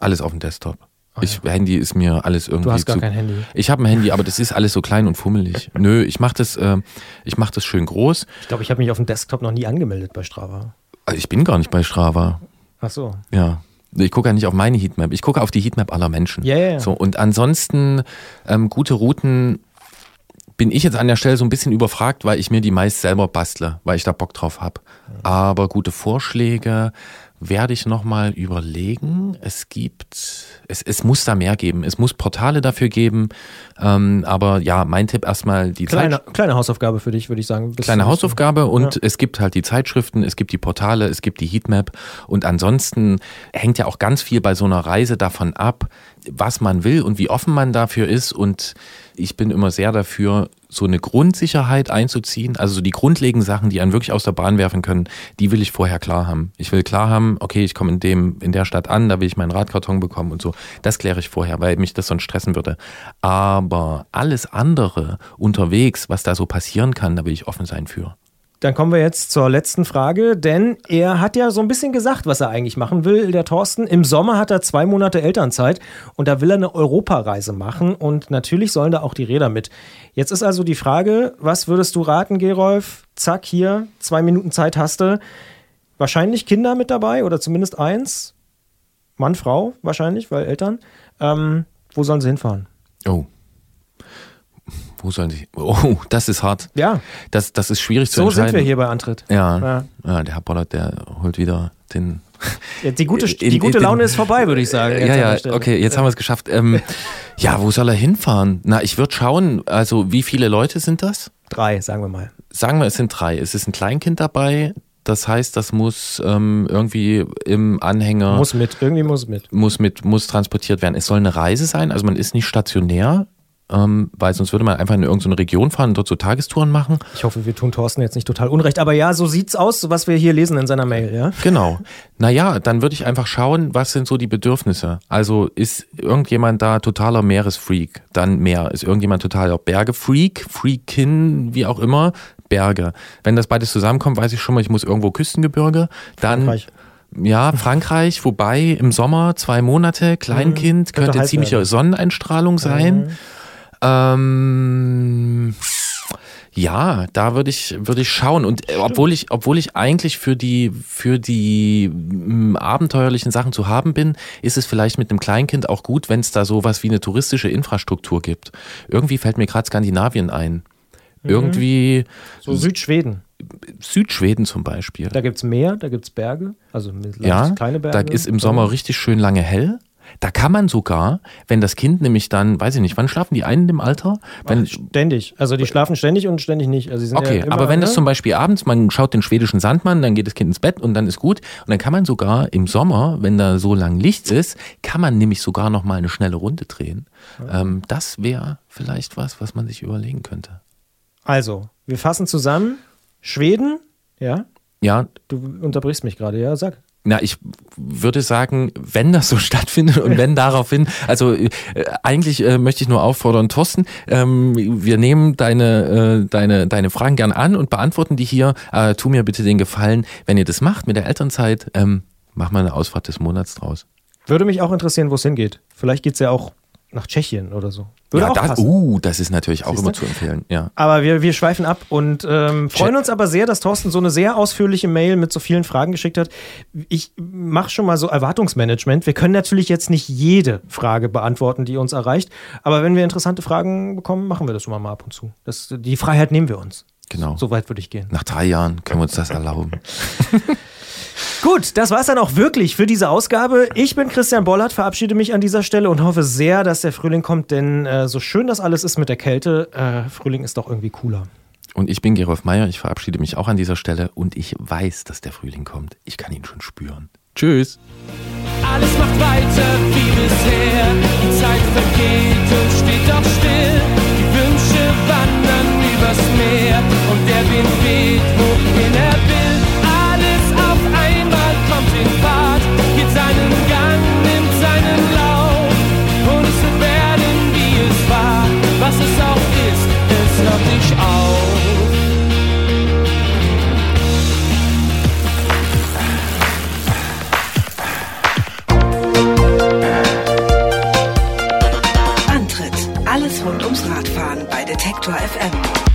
alles auf dem Desktop. ich, Handy ist mir alles irgendwie Du hast gar zu, kein Handy. Ich habe ein Handy, aber das ist alles so klein und fummelig. Nö, ich mache das, äh, ich mach das schön groß. Ich glaube, ich habe mich auf dem Desktop noch nie angemeldet bei Strava. Also ich bin gar nicht bei Strava. Ach so. Ja. Ich gucke ja nicht auf meine Heatmap, ich gucke auf die Heatmap aller Menschen. Ja, ja, ja. So, und ansonsten ähm, gute Routen bin ich jetzt an der Stelle so ein bisschen überfragt, weil ich mir die meist selber bastle, weil ich da Bock drauf habe. Aber gute Vorschläge werde ich nochmal überlegen. Es gibt, es, es muss da mehr geben. Es muss Portale dafür geben. Ähm, aber ja, mein Tipp erstmal die Kleine, Zeit. kleine Hausaufgabe für dich, würde ich sagen. Bis- Kleine Hausaufgabe und Ja. es gibt halt die Zeitschriften, es gibt die Portale, es gibt die Heatmap und ansonsten hängt ja auch ganz viel bei so einer Reise davon ab, was man will und wie offen man dafür ist und ich bin immer sehr dafür, so eine Grundsicherheit einzuziehen, also so die grundlegenden Sachen, die einen wirklich aus der Bahn werfen können, die will ich vorher klar haben. Ich will klar haben, okay, ich komme in dem in der Stadt an, da will ich meinen Radkarton bekommen und so. Das kläre ich vorher, weil mich das sonst stressen würde. Aber alles andere unterwegs, was da so passieren kann, da will ich offen sein für. Dann kommen wir jetzt zur letzten Frage, denn er hat ja so ein bisschen gesagt, was er eigentlich machen will, der Thorsten. Im Sommer hat er zwei Monate Elternzeit und da will er eine Europareise machen und natürlich sollen da auch die Räder mit. Jetzt ist also die Frage, was würdest du raten, Gerolf? Zack, hier, zwei Minuten Zeit hast du. Wahrscheinlich Kinder mit dabei oder zumindest eins. Mann, Frau wahrscheinlich, weil Eltern. Ähm, wo sollen sie hinfahren? Oh. Wo sollen sie? Oh, das ist hart. Ja. Das, das ist schwierig zu So entscheiden. sind wir hier bei Antritt. Ja. Ja. ja. der Herr Bollert, der holt wieder den. Ja, die gute, In- die gute Laune ist vorbei, würde ich sagen. ja, ja, okay, jetzt haben wir es geschafft. Ähm, ja, wo soll er hinfahren? Na, ich würde schauen, also wie viele Leute sind das? Drei, sagen wir mal. Sagen wir, es sind drei. Es ist ein Kleinkind dabei. Das heißt, das muss ähm, irgendwie im Anhänger Muss mit, irgendwie muss mit. muss mit muss transportiert werden. Es soll eine Reise sein, also man ist nicht stationär, ähm, weil sonst würde man einfach in irgendeine Region fahren und dort so Tagestouren machen. Ich hoffe, wir tun Thorsten jetzt nicht total unrecht, aber ja, so sieht's aus, was wir hier lesen in seiner Mail, ja? Genau. Naja, dann würde ich einfach schauen, was sind so die Bedürfnisse. Also ist irgendjemand da totaler Meeresfreak, dann Meer. Ist irgendjemand totaler Bergefreak, Freakin, wie auch immer, Berge. Wenn das beides zusammenkommt, weiß ich schon mal, ich muss irgendwo Küstengebirge. Dann Frankreich. Ja, Frankreich, wobei im Sommer zwei Monate, Kleinkind, Mhm, könnte könnte ziemliche werden. Sonneneinstrahlung sein. Ähm, ja, da würde ich würde ich schauen und äh, obwohl ich obwohl ich eigentlich für die für die mm, abenteuerlichen Sachen zu haben bin, ist es vielleicht mit einem Kleinkind auch gut, wenn es da sowas wie eine touristische Infrastruktur gibt. Irgendwie fällt mir gerade Skandinavien ein. Mhm. Irgendwie So Südschweden. Südschweden zum Beispiel. Da gibt's Meer, da gibt's Berge, also Ja, kleine Berge. da ist im Sommer richtig schön lange hell. Da kann man sogar, wenn das Kind nämlich dann, weiß ich nicht, wann schlafen die ein in dem Alter? Wenn, Ständig. Also die schlafen ständig und ständig nicht. Also okay, ja aber wenn ne? das zum Beispiel abends, man schaut den schwedischen Sandmann, dann geht das Kind ins Bett und dann ist gut. Und dann kann man sogar im Sommer, wenn da so lang Licht ist, kann man nämlich sogar noch mal eine schnelle Runde drehen. Ähm, das wäre vielleicht was, was man sich überlegen könnte. Also, wir fassen zusammen. Schweden, ja? Ja, Du unterbrichst mich gerade, ja? Sag. Na, ich würde sagen, wenn das so stattfindet und wenn daraufhin, also äh, eigentlich äh, möchte ich nur auffordern, Thorsten, ähm, wir nehmen deine, äh, deine, deine Fragen gern an und beantworten die hier. Äh, tu mir bitte den Gefallen, wenn ihr das macht mit der Elternzeit, ähm, mach mal eine Ausfahrt des Monats draus. Würde mich auch interessieren, wo es hingeht. Vielleicht geht's ja auch nach Tschechien oder so. Würde ja, auch das, passen. uh, das ist natürlich auch Siehste? immer zu empfehlen. Ja. Aber wir, wir schweifen ab und ähm, freuen uns aber sehr, dass Thorsten so eine sehr ausführliche Mail mit so vielen Fragen geschickt hat. Ich mache schon mal so Erwartungsmanagement. Wir können natürlich jetzt nicht jede Frage beantworten, die uns erreicht. Aber wenn wir interessante Fragen bekommen, machen wir das schon mal ab und zu. Das, die Freiheit nehmen wir uns. Genau. So weit würde ich gehen. Nach drei Jahren können wir uns das erlauben. Gut, das war's dann auch wirklich für diese Ausgabe. Ich bin Christian Bollert, verabschiede mich an dieser Stelle und hoffe sehr, dass der Frühling kommt, denn äh, so schön das alles ist mit der Kälte, äh, Frühling ist doch irgendwie cooler. Und ich bin Gerolf Meyer, ich verabschiede mich auch an dieser Stelle und ich weiß, dass der Frühling kommt. Ich kann ihn schon spüren. Tschüss. Alles macht weiter wie bisher. Die Zeit vergeht und steht doch still. Die Wünsche wandern übers Meer und der Wind weht, wo Detektor FM.